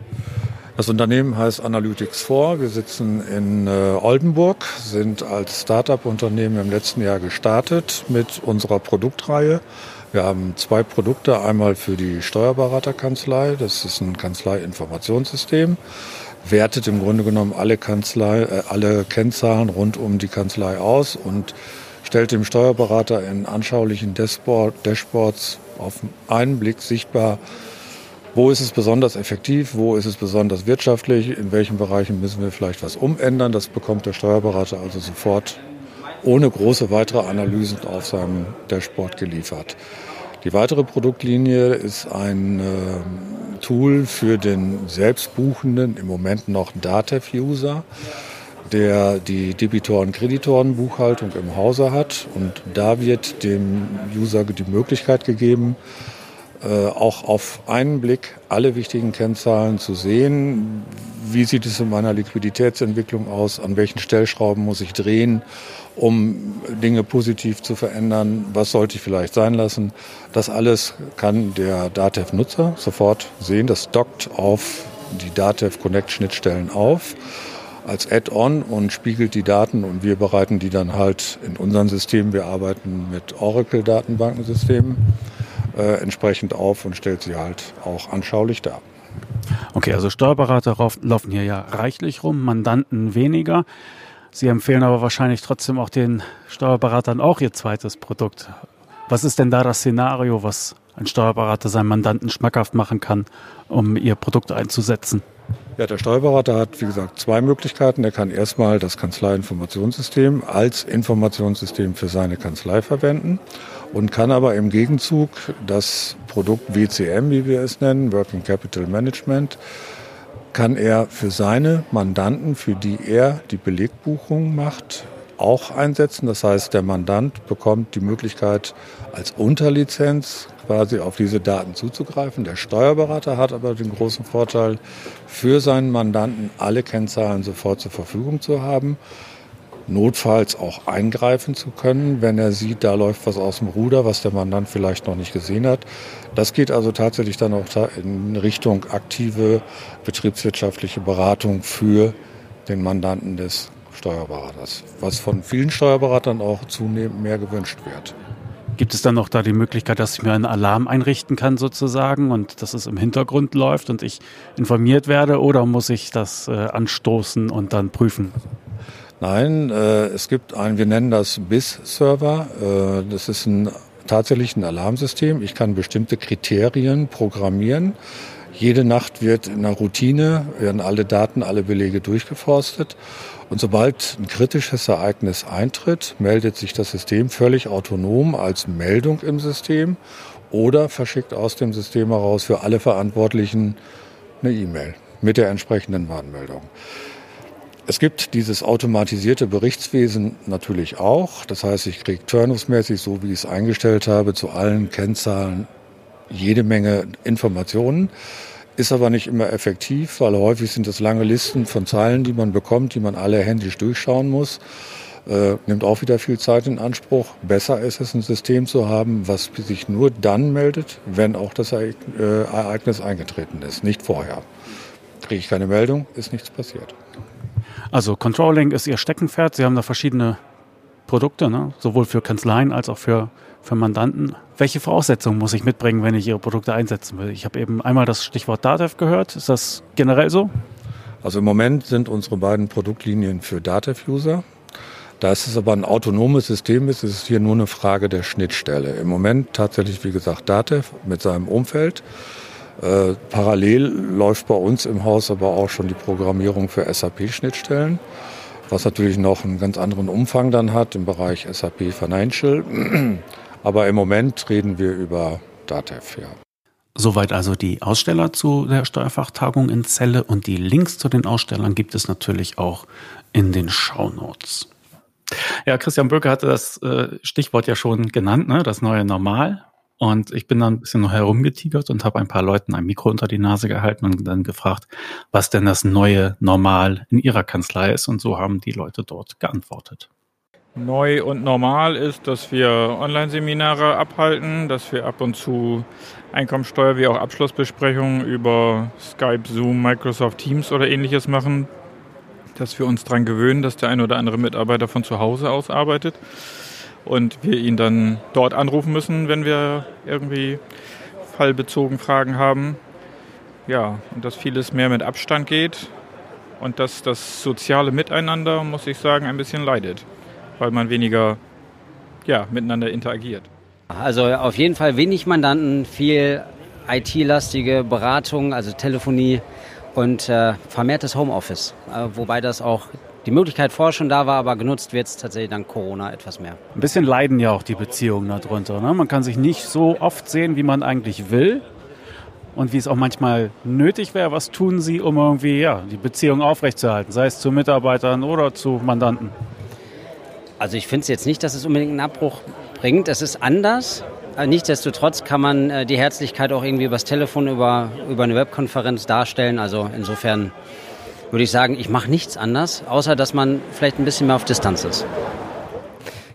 Das Unternehmen heißt Analytics 4. Wir sitzen in äh, Oldenburg, sind als Startup-Unternehmen im letzten Jahr gestartet mit unserer Produktreihe. Wir haben zwei Produkte, einmal für die Steuerberaterkanzlei, das ist ein Kanzlei-Informationssystem wertet im Grunde genommen alle Kanzlei, äh, alle Kennzahlen rund um die Kanzlei aus und stellt dem Steuerberater in anschaulichen Dashboard, Dashboards auf einen Blick sichtbar, wo ist es besonders effektiv, wo ist es besonders wirtschaftlich, in welchen Bereichen müssen wir vielleicht was umändern. Das bekommt der Steuerberater also sofort ohne große weitere Analysen auf seinem Dashboard geliefert. Die weitere Produktlinie ist ein äh, Tool für den selbstbuchenden, im Moment noch Datev-User, der die Debitoren-Kreditoren-Buchhaltung im Hause hat. Und da wird dem User die Möglichkeit gegeben, äh, auch auf einen Blick alle wichtigen Kennzahlen zu sehen. Wie sieht es in meiner Liquiditätsentwicklung aus? An welchen Stellschrauben muss ich drehen? Um Dinge positiv zu verändern. Was sollte ich vielleicht sein lassen? Das alles kann der Datev-Nutzer sofort sehen. Das dockt auf die Datev Connect Schnittstellen auf. als Add-on und spiegelt die Daten und wir bereiten die dann halt in unserem System, wir arbeiten mit Oracle-Datenbankensystemen, äh, entsprechend auf und stellt sie halt auch anschaulich dar. Okay, also Steuerberater laufen hier ja reichlich rum, Mandanten weniger. Sie empfehlen aber wahrscheinlich trotzdem auch den Steuerberatern auch ihr zweites Produkt. Was ist denn da das Szenario, was ein Steuerberater seinem Mandanten schmackhaft machen kann, um ihr Produkt einzusetzen? Ja, der Steuerberater hat, wie gesagt, zwei Möglichkeiten. Er kann erstmal das Kanzleiinformationssystem als Informationssystem für seine Kanzlei verwenden und kann aber im Gegenzug das Produkt WCM, wie wir es nennen, Working Capital Management, kann er für seine Mandanten, für die er die Belegbuchung macht, auch einsetzen. Das heißt, der Mandant bekommt die Möglichkeit, als Unterlizenz quasi auf diese Daten zuzugreifen. Der Steuerberater hat aber den großen Vorteil, für seinen Mandanten alle Kennzahlen sofort zur Verfügung zu haben, notfalls auch eingreifen zu können, wenn er sieht, da läuft was aus dem Ruder, was der Mandant vielleicht noch nicht gesehen hat. Das geht also tatsächlich dann auch in Richtung aktive betriebswirtschaftliche Beratung für den Mandanten des Steuerberaters, was von vielen Steuerberatern auch zunehmend mehr gewünscht wird. Gibt es dann noch da die Möglichkeit, dass ich mir einen Alarm einrichten kann sozusagen und dass es im Hintergrund läuft und ich informiert werde oder muss ich das äh, anstoßen und dann prüfen? Nein, äh, es gibt einen, wir nennen das BIS-Server. Äh, das ist ein, tatsächlich ein Alarmsystem. Ich kann bestimmte Kriterien programmieren. Jede Nacht wird in einer Routine, werden alle Daten, alle Belege durchgeforstet. Und sobald ein kritisches Ereignis eintritt, meldet sich das System völlig autonom als Meldung im System oder verschickt aus dem System heraus für alle Verantwortlichen eine E-Mail mit der entsprechenden Warnmeldung. Es gibt dieses automatisierte Berichtswesen natürlich auch. Das heißt, ich kriege turnusmäßig, so wie ich es eingestellt habe, zu allen Kennzahlen jede Menge Informationen. Ist aber nicht immer effektiv, weil häufig sind es lange Listen von Zeilen, die man bekommt, die man alle händisch durchschauen muss. Äh, nimmt auch wieder viel Zeit in Anspruch. Besser ist es, ein System zu haben, was sich nur dann meldet, wenn auch das äh, Ereignis eingetreten ist, nicht vorher. Kriege ich keine Meldung, ist nichts passiert. Also Controlling ist Ihr Steckenpferd. Sie haben da verschiedene Produkte, ne? sowohl für Kanzleien als auch für, für Mandanten. Welche Voraussetzungen muss ich mitbringen, wenn ich Ihre Produkte einsetzen will? Ich habe eben einmal das Stichwort DATEV gehört. Ist das generell so? Also im Moment sind unsere beiden Produktlinien für DATEV-User. Da es aber ein autonomes System ist, ist es hier nur eine Frage der Schnittstelle. Im Moment tatsächlich, wie gesagt, DATEV mit seinem Umfeld. Äh, parallel läuft bei uns im Haus aber auch schon die Programmierung für SAP-Schnittstellen was natürlich noch einen ganz anderen Umfang dann hat im Bereich SAP Financial. Aber im Moment reden wir über DATEV, ja. Soweit also die Aussteller zu der Steuerfachtagung in Celle und die Links zu den Ausstellern gibt es natürlich auch in den Shownotes. Ja, Christian Böke hatte das äh, Stichwort ja schon genannt, ne? das neue Normal. Und ich bin dann ein bisschen noch herumgetigert und habe ein paar Leuten ein Mikro unter die Nase gehalten und dann gefragt, was denn das neue Normal in ihrer Kanzlei ist. Und so haben die Leute dort geantwortet. Neu und normal ist, dass wir Online-Seminare abhalten, dass wir ab und zu Einkommensteuer wie auch Abschlussbesprechungen über Skype, Zoom, Microsoft Teams oder ähnliches machen, dass wir uns daran gewöhnen, dass der ein oder andere Mitarbeiter von zu Hause aus arbeitet und wir ihn dann dort anrufen müssen, wenn wir irgendwie fallbezogen Fragen haben. Ja, und dass vieles mehr mit Abstand geht und dass das soziale Miteinander, muss ich sagen, ein bisschen leidet, weil man weniger ja, miteinander interagiert. Also auf jeden Fall wenig Mandanten, viel IT-lastige Beratung, also Telefonie und äh, vermehrtes Homeoffice, äh, wobei das auch die Möglichkeit vorher schon da war, aber genutzt wird es tatsächlich dank Corona etwas mehr. Ein bisschen leiden ja auch die Beziehungen darunter. Ne? Man kann sich nicht so oft sehen, wie man eigentlich will und wie es auch manchmal nötig wäre. Was tun Sie, um irgendwie ja, die Beziehung aufrechtzuerhalten, sei es zu Mitarbeitern oder zu Mandanten? Also ich finde es jetzt nicht, dass es unbedingt einen Abbruch bringt. Es ist anders. Nichtsdestotrotz kann man äh, die Herzlichkeit auch irgendwie übers Telefon, über, über eine Webkonferenz darstellen. Also insofern würde ich sagen, ich mache nichts anders, außer dass man vielleicht ein bisschen mehr auf Distanz ist.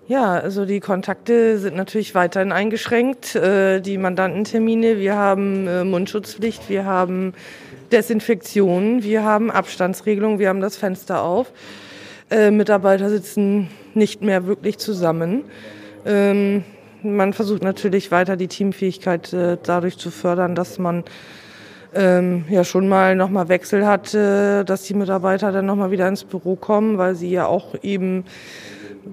Ja, also die Kontakte sind natürlich weiterhin eingeschränkt. Äh, die Mandantentermine, wir haben äh, Mundschutzpflicht, wir haben Desinfektion, wir haben Abstandsregelung, wir haben das Fenster auf. Äh, Mitarbeiter sitzen nicht mehr wirklich zusammen. Ähm, man versucht natürlich weiter die Teamfähigkeit äh, dadurch zu fördern, dass man ähm, ja schon mal nochmal Wechsel hat, äh, dass die Mitarbeiter dann nochmal wieder ins Büro kommen, weil sie ja auch eben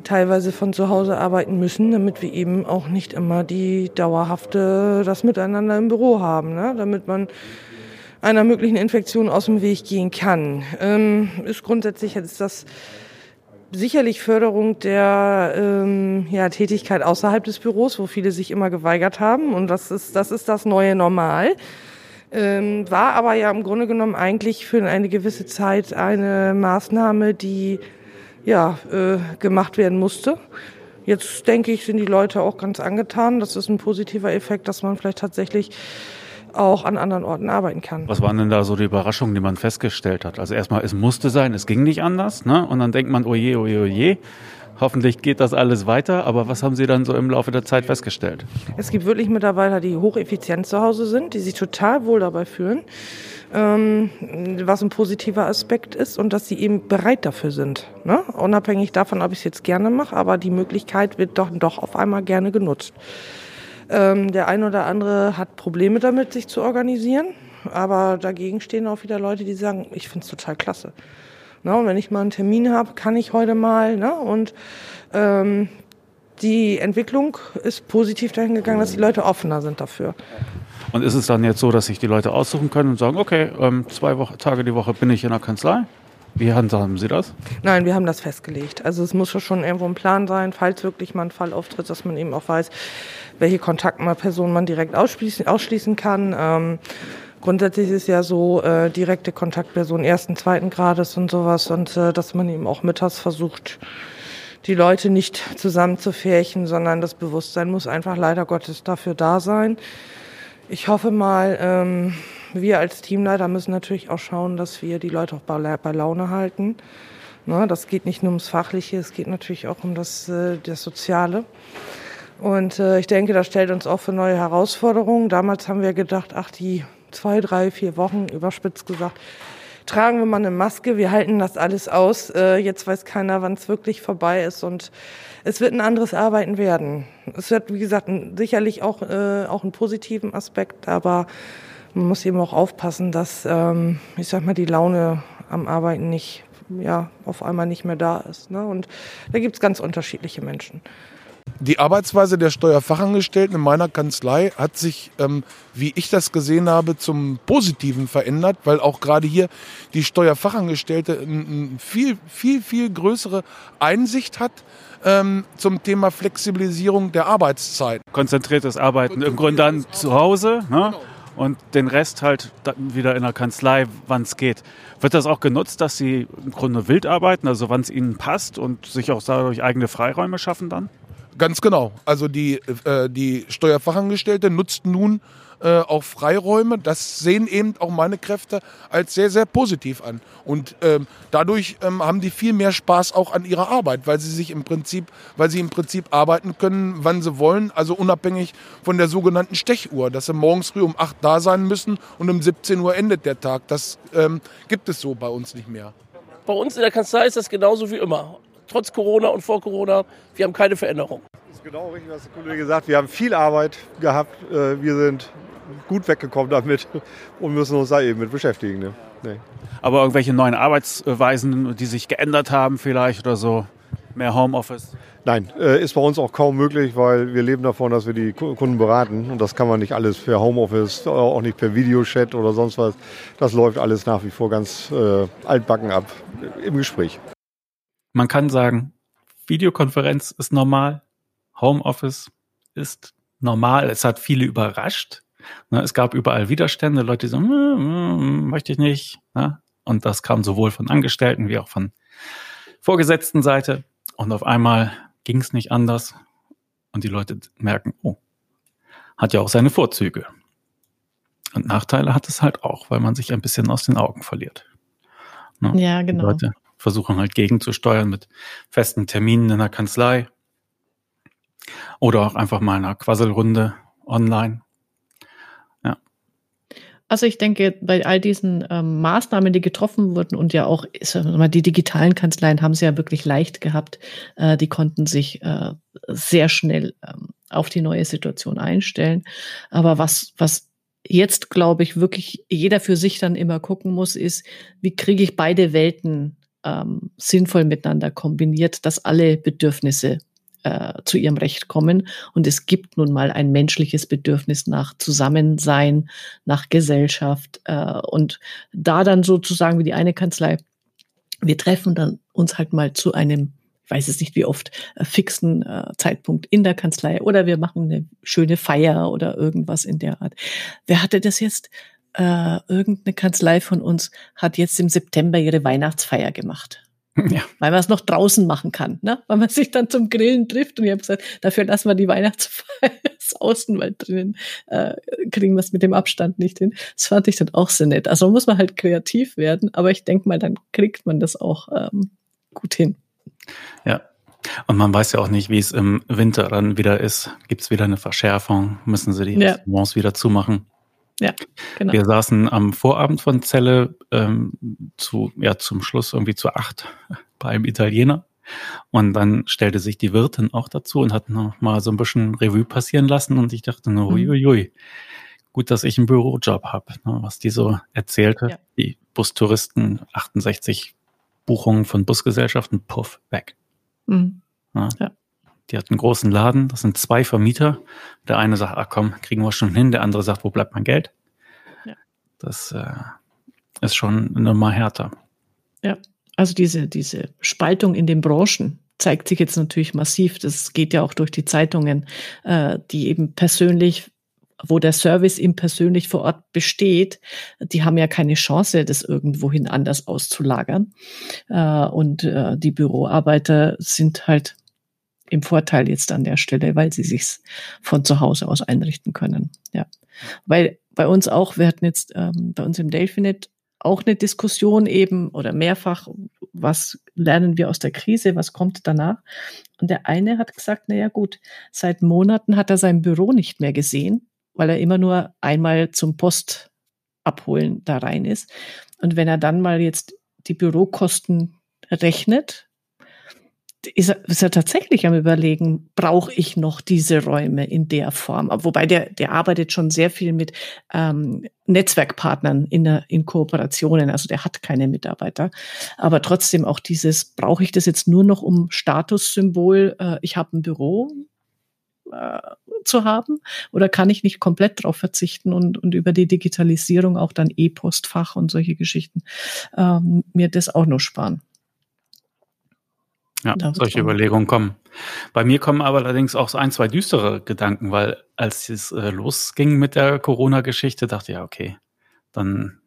teilweise von zu Hause arbeiten müssen, damit wir eben auch nicht immer die dauerhafte das Miteinander im Büro haben, ne? damit man einer möglichen Infektion aus dem Weg gehen kann. Ähm, ist grundsätzlich jetzt das sicherlich Förderung der ähm, ja, Tätigkeit außerhalb des Büros, wo viele sich immer geweigert haben. Und das ist das, ist das neue Normal. Ähm, war aber ja im Grunde genommen eigentlich für eine gewisse Zeit eine Maßnahme, die ja, äh, gemacht werden musste. Jetzt denke ich, sind die Leute auch ganz angetan. Das ist ein positiver Effekt, dass man vielleicht tatsächlich auch an anderen Orten arbeiten kann. Was waren denn da so die Überraschungen, die man festgestellt hat? Also erstmal, es musste sein, es ging nicht anders, ne? Und dann denkt man, oje, oje, oje. Hoffentlich geht das alles weiter, aber was haben Sie dann so im Laufe der Zeit festgestellt? Es gibt wirklich Mitarbeiter, die hocheffizient zu Hause sind, die sich total wohl dabei fühlen, ähm, was ein positiver Aspekt ist und dass sie eben bereit dafür sind. Ne? Unabhängig davon, ob ich es jetzt gerne mache, aber die Möglichkeit wird doch, doch auf einmal gerne genutzt. Ähm, der ein oder andere hat Probleme damit, sich zu organisieren. Aber dagegen stehen auch wieder Leute, die sagen, ich finde es total klasse. Ne? Und wenn ich mal einen Termin habe, kann ich heute mal. Ne? Und ähm, die Entwicklung ist positiv dahin gegangen, dass die Leute offener sind dafür. Und ist es dann jetzt so, dass sich die Leute aussuchen können und sagen, okay, ähm, zwei Woche, Tage die Woche bin ich in der Kanzlei? Wie handhaben Sie das? Nein, wir haben das festgelegt. Also es muss schon irgendwo ein Plan sein, falls wirklich mal ein Fall auftritt, dass man eben auch weiß, welche Kontaktpersonen man direkt ausschließen, ausschließen kann. Ähm, grundsätzlich ist ja so äh, direkte Kontaktpersonen ersten, zweiten Grades und sowas und äh, dass man eben auch mittags versucht, die Leute nicht zusammenzufärchen, sondern das Bewusstsein muss einfach leider Gottes dafür da sein. Ich hoffe mal, ähm, wir als Teamleiter müssen natürlich auch schauen, dass wir die Leute auch bei, bei Laune halten. Ne, das geht nicht nur ums Fachliche, es geht natürlich auch um das, äh, das Soziale. Und äh, ich denke, das stellt uns auch für neue Herausforderungen. Damals haben wir gedacht, ach, die zwei, drei, vier Wochen, überspitzt gesagt, tragen wir mal eine Maske, wir halten das alles aus. Äh, jetzt weiß keiner, wann es wirklich vorbei ist und es wird ein anderes Arbeiten werden. Es wird, wie gesagt, sicherlich auch, äh, auch einen positiven Aspekt, aber man muss eben auch aufpassen, dass, ähm, ich sag mal, die Laune am Arbeiten nicht, ja, auf einmal nicht mehr da ist. Ne? Und da gibt's ganz unterschiedliche Menschen. Die Arbeitsweise der Steuerfachangestellten in meiner Kanzlei hat sich, ähm, wie ich das gesehen habe, zum Positiven verändert, weil auch gerade hier die Steuerfachangestellte eine viel, viel, viel größere Einsicht hat ähm, zum Thema Flexibilisierung der Arbeitszeit. Konzentriertes Arbeiten im Grunde dann zu Hause ne? genau. und den Rest halt wieder in der Kanzlei, wann es geht. Wird das auch genutzt, dass Sie im Grunde wild arbeiten, also wann es Ihnen passt und sich auch dadurch eigene Freiräume schaffen dann? Ganz genau. Also die, äh, die Steuerfachangestellte nutzt nun äh, auch Freiräume. Das sehen eben auch meine Kräfte als sehr, sehr positiv an. Und ähm, dadurch ähm, haben die viel mehr Spaß auch an ihrer Arbeit, weil sie sich im Prinzip, weil sie im Prinzip arbeiten können, wann sie wollen, also unabhängig von der sogenannten Stechuhr, dass sie morgens früh um 8 da sein müssen und um 17 Uhr endet der Tag. Das ähm, gibt es so bei uns nicht mehr. Bei uns in der Kanzlei ist das genauso wie immer trotz Corona und vor Corona. Wir haben keine Veränderung. Das ist genau richtig, was der Kollege gesagt Wir haben viel Arbeit gehabt. Äh, wir sind gut weggekommen damit und müssen uns da eben mit beschäftigen. Ne? Nee. Aber irgendwelche neuen Arbeitsweisen, die sich geändert haben vielleicht oder so? Mehr Homeoffice? Nein, äh, ist bei uns auch kaum möglich, weil wir leben davon, dass wir die Kunden beraten. Und das kann man nicht alles per Homeoffice, auch nicht per Videochat oder sonst was. Das läuft alles nach wie vor ganz äh, altbacken ab im Gespräch. Man kann sagen, Videokonferenz ist normal, Homeoffice ist normal. Es hat viele überrascht. Ne, es gab überall Widerstände, Leute, die so, hm, möchte ich nicht. Ne? Und das kam sowohl von Angestellten wie auch von vorgesetzten Seite. Und auf einmal ging es nicht anders. Und die Leute merken, oh, hat ja auch seine Vorzüge. Und Nachteile hat es halt auch, weil man sich ein bisschen aus den Augen verliert. Ne? Ja, genau. Die Leute versuchen halt gegenzusteuern mit festen Terminen in der Kanzlei oder auch einfach mal einer Quasselrunde online. Ja. Also ich denke, bei all diesen ähm, Maßnahmen, die getroffen wurden und ja auch, mal, die digitalen Kanzleien haben es ja wirklich leicht gehabt. Äh, die konnten sich äh, sehr schnell ähm, auf die neue Situation einstellen. Aber was, was jetzt, glaube ich, wirklich jeder für sich dann immer gucken muss, ist, wie kriege ich beide Welten ähm, sinnvoll miteinander kombiniert, dass alle Bedürfnisse äh, zu ihrem Recht kommen. Und es gibt nun mal ein menschliches Bedürfnis nach Zusammensein, nach Gesellschaft. Äh, und da dann sozusagen wie die eine Kanzlei, wir treffen dann uns halt mal zu einem ich weiß es nicht wie oft, äh, fixen äh, Zeitpunkt in der Kanzlei oder wir machen eine schöne Feier oder irgendwas in der Art. Wer hatte das jetzt? Äh, irgendeine Kanzlei von uns hat jetzt im September ihre Weihnachtsfeier gemacht. Ja. Weil man es noch draußen machen kann, ne? Weil man sich dann zum Grillen trifft und ich habe gesagt, dafür lassen wir die Weihnachtsfeier außen, weil drinnen äh, kriegen wir es mit dem Abstand nicht hin. Das fand ich dann auch sehr nett. Also muss man halt kreativ werden, aber ich denke mal, dann kriegt man das auch ähm, gut hin. Ja. Und man weiß ja auch nicht, wie es im Winter dann wieder ist. Gibt es wieder eine Verschärfung? Müssen sie die ja. Restaurants wieder zumachen? Ja, genau. Wir saßen am Vorabend von Celle ähm, zu, ja, zum Schluss irgendwie zu acht bei einem Italiener. Und dann stellte sich die Wirtin auch dazu und hat noch mal so ein bisschen Revue passieren lassen. Und ich dachte nur, mhm. uiuiui, gut, dass ich einen Bürojob habe, ne, was die so erzählte. Ja. Die Bustouristen, 68 Buchungen von Busgesellschaften, puff, weg. Mhm. Ja. ja. Die hat einen großen Laden, das sind zwei Vermieter. Der eine sagt, ach komm, kriegen wir schon hin. Der andere sagt, wo bleibt mein Geld? Ja. Das äh, ist schon eine Nummer härter. Ja, also diese, diese Spaltung in den Branchen zeigt sich jetzt natürlich massiv. Das geht ja auch durch die Zeitungen, äh, die eben persönlich wo der Service ihm persönlich vor Ort besteht, die haben ja keine Chance, das irgendwohin anders auszulagern. Äh, und äh, die Büroarbeiter sind halt im Vorteil jetzt an der Stelle, weil sie sich's von zu Hause aus einrichten können. Ja, weil bei uns auch, wir hatten jetzt ähm, bei uns im Delphinet auch eine Diskussion eben oder mehrfach, was lernen wir aus der Krise, was kommt danach? Und der eine hat gesagt, na ja gut, seit Monaten hat er sein Büro nicht mehr gesehen, weil er immer nur einmal zum Post abholen da rein ist. Und wenn er dann mal jetzt die Bürokosten rechnet, ist er, ist er tatsächlich am überlegen, brauche ich noch diese Räume in der Form? Wobei der, der arbeitet schon sehr viel mit ähm, Netzwerkpartnern in, der, in Kooperationen, also der hat keine Mitarbeiter. Aber trotzdem auch dieses, brauche ich das jetzt nur noch um Statussymbol, äh, ich habe ein Büro, äh, zu haben? Oder kann ich nicht komplett darauf verzichten und, und über die Digitalisierung auch dann E-Postfach und solche Geschichten ähm, mir das auch noch sparen? Ja, solche Überlegungen kommen. Bei mir kommen aber allerdings auch so ein, zwei düstere Gedanken, weil als es äh, losging mit der Corona-Geschichte, dachte ich, ja, okay, dann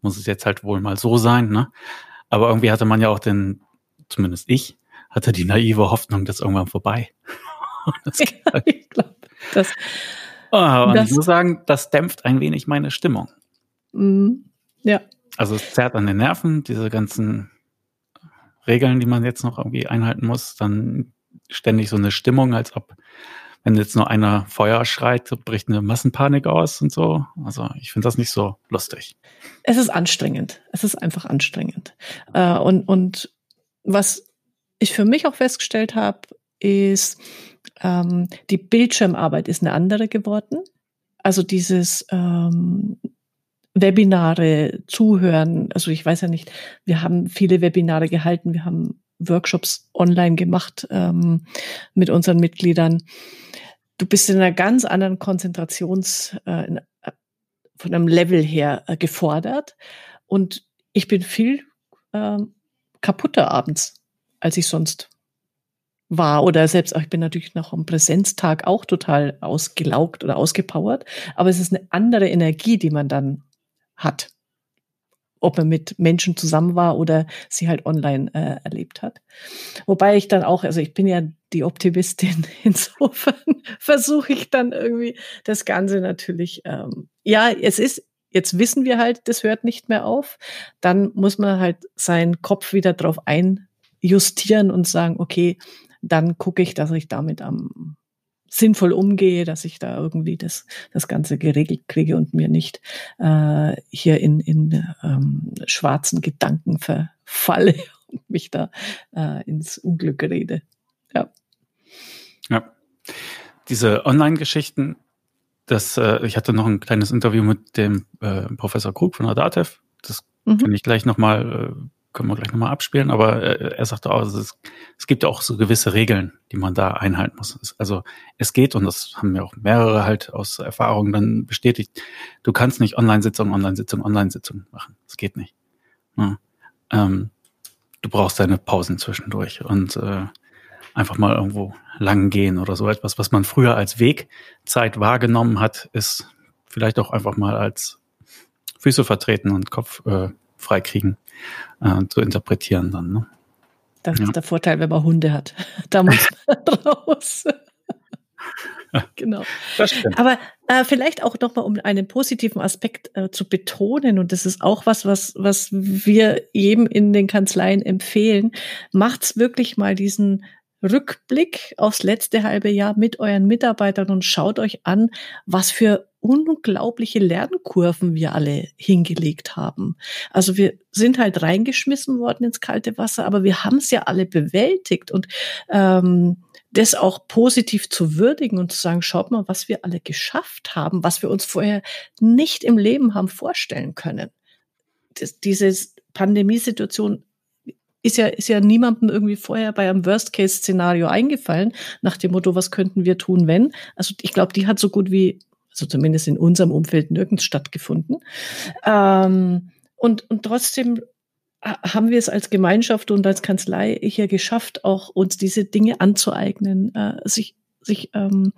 muss es jetzt halt wohl mal so sein, ne? Aber irgendwie hatte man ja auch den, zumindest ich, hatte die naive Hoffnung, dass irgendwann vorbei. das ja, ich glaube, das, oh, und das, ich muss sagen, das dämpft ein wenig meine Stimmung. Mm, ja. Also es zerrt an den Nerven, diese ganzen Regeln, die man jetzt noch irgendwie einhalten muss, dann ständig so eine Stimmung, als ob, wenn jetzt nur einer Feuer schreit, bricht eine Massenpanik aus und so. Also ich finde das nicht so lustig. Es ist anstrengend. Es ist einfach anstrengend. Äh, und, und was ich für mich auch festgestellt habe, ist, ähm, die Bildschirmarbeit ist eine andere geworden. Also dieses ähm, Webinare zuhören. Also ich weiß ja nicht, wir haben viele Webinare gehalten, wir haben Workshops online gemacht ähm, mit unseren Mitgliedern. Du bist in einer ganz anderen Konzentrations, äh, in, äh, von einem Level her äh, gefordert. Und ich bin viel äh, kaputter abends, als ich sonst war oder selbst, ich bin natürlich noch am Präsenztag auch total ausgelaugt oder ausgepowert, aber es ist eine andere Energie, die man dann hat. Ob er mit Menschen zusammen war oder sie halt online äh, erlebt hat. Wobei ich dann auch, also ich bin ja die Optimistin, insofern versuche ich dann irgendwie das Ganze natürlich, ähm, ja, es ist, jetzt wissen wir halt, das hört nicht mehr auf. Dann muss man halt seinen Kopf wieder drauf einjustieren und sagen, okay, dann gucke ich, dass ich damit am sinnvoll umgehe, dass ich da irgendwie das, das Ganze geregelt kriege und mir nicht äh, hier in, in ähm, schwarzen Gedanken verfalle und mich da äh, ins Unglück rede. Ja. Ja. Diese Online-Geschichten, das, äh, ich hatte noch ein kleines Interview mit dem äh, Professor Krug von der DATEV. Das mhm. kann ich gleich nochmal, äh, können wir gleich nochmal abspielen, aber äh, er sagte auch, es, es gibt auch so gewisse Regeln, die man da einhalten muss. Also es geht, und das haben mir auch mehrere halt aus Erfahrung dann bestätigt, du kannst nicht Online-Sitzung, Online-Sitzung, Online-Sitzung machen. Das geht nicht. Ja. Ähm, du brauchst deine Pausen zwischendurch und äh, einfach mal irgendwo lang gehen oder so etwas, was man früher als Wegzeit wahrgenommen hat, ist vielleicht auch einfach mal als Füße vertreten und Kopf äh, freikriegen äh, zu interpretieren dann. Ne? Das ja. ist der Vorteil, wenn man Hunde hat. Da muss man raus. genau. Aber äh, vielleicht auch nochmal, um einen positiven Aspekt äh, zu betonen, und das ist auch was, was, was wir jedem in den Kanzleien empfehlen, macht's wirklich mal diesen Rückblick aufs letzte halbe Jahr mit euren Mitarbeitern und schaut euch an, was für unglaubliche Lernkurven wir alle hingelegt haben. Also wir sind halt reingeschmissen worden ins kalte Wasser, aber wir haben es ja alle bewältigt und ähm, das auch positiv zu würdigen und zu sagen, schaut mal, was wir alle geschafft haben, was wir uns vorher nicht im Leben haben vorstellen können. Das, diese Pandemiesituation ist ja, ist ja niemandem irgendwie vorher bei einem Worst-Case-Szenario eingefallen, nach dem Motto, was könnten wir tun, wenn? Also ich glaube, die hat so gut wie, also zumindest in unserem Umfeld nirgends stattgefunden. Ähm, und, und trotzdem haben wir es als Gemeinschaft und als Kanzlei hier geschafft, auch uns diese Dinge anzueignen, äh, sich, sich ähm,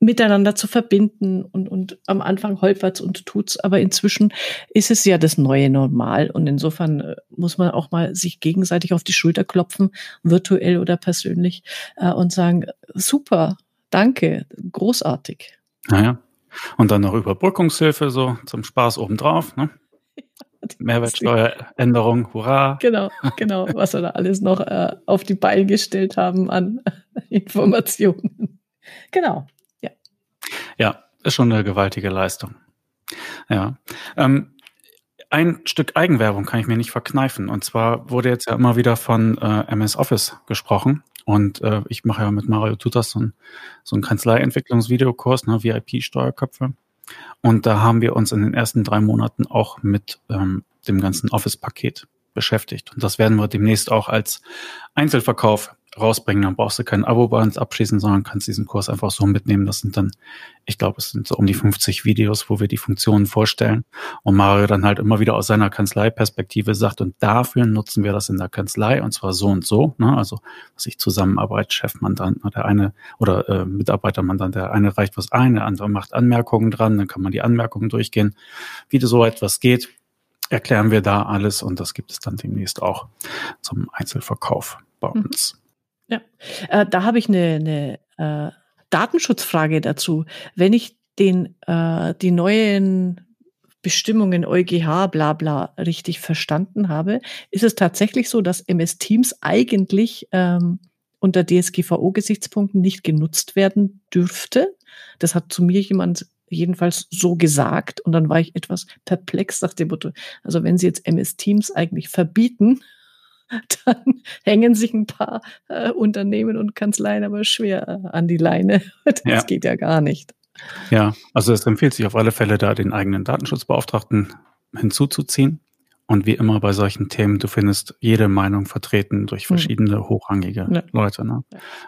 miteinander zu verbinden und, und am Anfang holpert's und tut's, aber inzwischen ist es ja das neue Normal und insofern äh, muss man auch mal sich gegenseitig auf die Schulter klopfen, virtuell oder persönlich äh, und sagen, super, danke, großartig. Naja, und dann noch Überbrückungshilfe so zum Spaß obendrauf, ne? Mehrwertsteueränderung, hurra. Genau, genau, was wir da alles noch äh, auf die Beine gestellt haben an Informationen. Genau. Ja, ist schon eine gewaltige Leistung. Ja. Ähm, ein Stück Eigenwerbung kann ich mir nicht verkneifen. Und zwar wurde jetzt ja immer wieder von äh, MS Office gesprochen. Und äh, ich mache ja mit Mario Tutas so, ein, so einen Kanzleientwicklungsvideokurs, ne, VIP-Steuerköpfe. Und da haben wir uns in den ersten drei Monaten auch mit ähm, dem ganzen Office-Paket beschäftigt. Und das werden wir demnächst auch als Einzelverkauf rausbringen. Dann brauchst du kein Abo bei uns abschließen, sondern kannst diesen Kurs einfach so mitnehmen. Das sind dann, ich glaube, es sind so um die 50 Videos, wo wir die Funktionen vorstellen. Und Mario dann halt immer wieder aus seiner Kanzleiperspektive sagt, und dafür nutzen wir das in der Kanzlei und zwar so und so. Ne? Also, was ich Zusammenarbeit, Chefmandant, der eine oder äh, Mitarbeitermandant, der eine reicht was ein, der andere macht Anmerkungen dran, dann kann man die Anmerkungen durchgehen. Wie so etwas geht, erklären wir da alles und das gibt es dann demnächst auch zum Einzelverkauf bei mhm. uns. Ja, äh, da habe ich eine, eine äh, Datenschutzfrage dazu. Wenn ich den äh, die neuen Bestimmungen EuGH bla bla richtig verstanden habe, ist es tatsächlich so, dass MS Teams eigentlich ähm, unter DSGVO-Gesichtspunkten nicht genutzt werden dürfte. Das hat zu mir jemand jedenfalls so gesagt und dann war ich etwas perplex nach dem Motto, also wenn Sie jetzt MS Teams eigentlich verbieten, dann hängen sich ein paar äh, Unternehmen und Kanzleien aber schwer äh, an die Leine. Das ja. geht ja gar nicht. Ja, also es empfiehlt sich auf alle Fälle, da den eigenen Datenschutzbeauftragten hinzuzuziehen. Und wie immer bei solchen Themen, du findest jede Meinung vertreten durch hm. verschiedene mhm. hochrangige ja. Leute. Ne?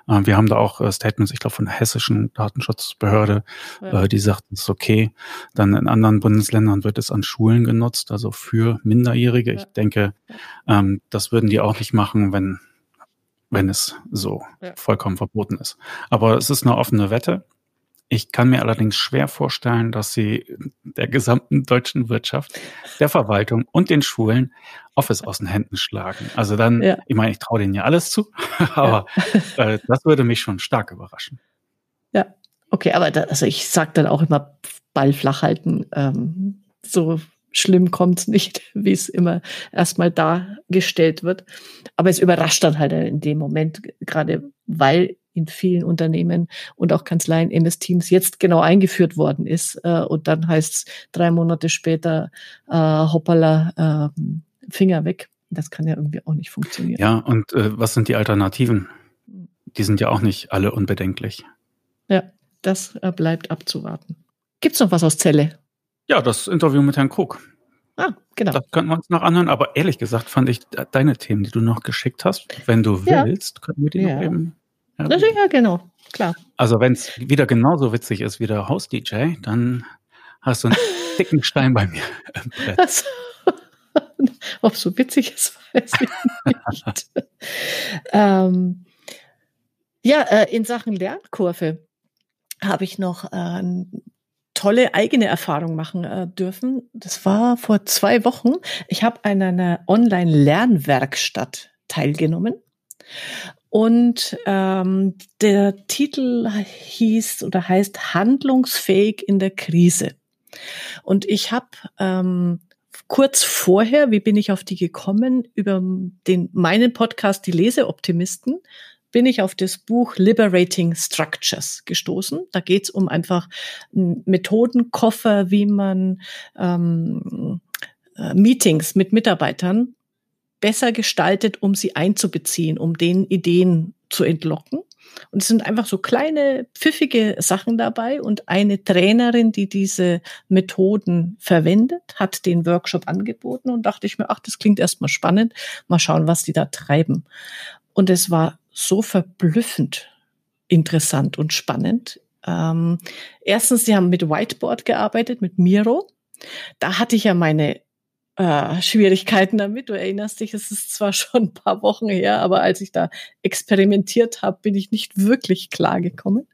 Ja. Äh, wir haben da auch äh, Statements, ich glaube, von der hessischen Datenschutzbehörde, ja. äh, die sagt, es ist okay. Dann in anderen Bundesländern wird es an Schulen genutzt, also für Minderjährige. Ich denke, ähm, das würden die auch nicht machen, wenn wenn es so vollkommen verboten ist. Aber es ist eine offene Wette. Ich kann mir allerdings schwer vorstellen, dass sie der gesamten deutschen Wirtschaft, der Verwaltung und den Schulen Office aus den Händen schlagen. Also dann, ja. ich meine, ich traue denen ja alles zu, aber ja. äh, das würde mich schon stark überraschen. Ja, okay, aber da, also ich sage dann auch immer Ball flach halten. Ähm, so schlimm kommt's nicht, wie es immer erstmal dargestellt wird. Aber es überrascht dann halt in dem Moment, gerade weil in vielen Unternehmen und auch Kanzleien MS Teams jetzt genau eingeführt worden ist. Äh, und dann heißt es drei Monate später, äh, hoppala, äh, Finger weg. Das kann ja irgendwie auch nicht funktionieren. Ja, und äh, was sind die Alternativen? Die sind ja auch nicht alle unbedenklich. Ja, das äh, bleibt abzuwarten. Gibt's noch was aus Zelle? Ja, das Interview mit Herrn Cook. Ah, genau. Das könnten wir uns noch anhören, aber ehrlich gesagt fand ich deine Themen, die du noch geschickt hast, wenn du Ja. willst, können wir die Ja. noch eben. Ja. Ja, genau, klar. Also wenn es wieder genauso witzig ist wie der Host-DJ, dann hast du einen dicken Stein bei mir im Brett. Das, ob so witzig ist, weiß ich nicht. ähm, ja, äh, in Sachen Lernkurve habe ich noch äh, tolle eigene Erfahrung machen äh, dürfen. Das war vor zwei Wochen. Ich habe an einer Online-Lernwerkstatt teilgenommen. Und ähm, der Titel hieß oder heißt Handlungsfähig in der Krise. Und ich habe ähm, kurz vorher, wie bin ich auf die gekommen, über den meinen Podcast Die Leseoptimisten, bin ich auf das Buch Liberating Structures gestoßen. Da geht es um einfach Methodenkoffer, wie man ähm, äh, Meetings mit Mitarbeitern besser gestaltet, um sie einzubeziehen, um denen Ideen zu entlocken. Und es sind einfach so kleine, pfiffige Sachen dabei. Und eine Trainerin, die diese Methoden verwendet, hat den Workshop angeboten und dachte ich mir, ach, das klingt erstmal spannend. Mal schauen, was die da treiben. Und es war so verblüffend interessant und spannend. Ähm, erstens, sie haben mit Whiteboard gearbeitet, mit Miro. Da hatte ich ja meine äh, Schwierigkeiten damit. Du erinnerst dich, es ist zwar schon ein paar Wochen her, aber als ich da experimentiert habe, bin ich nicht wirklich klar gekommen.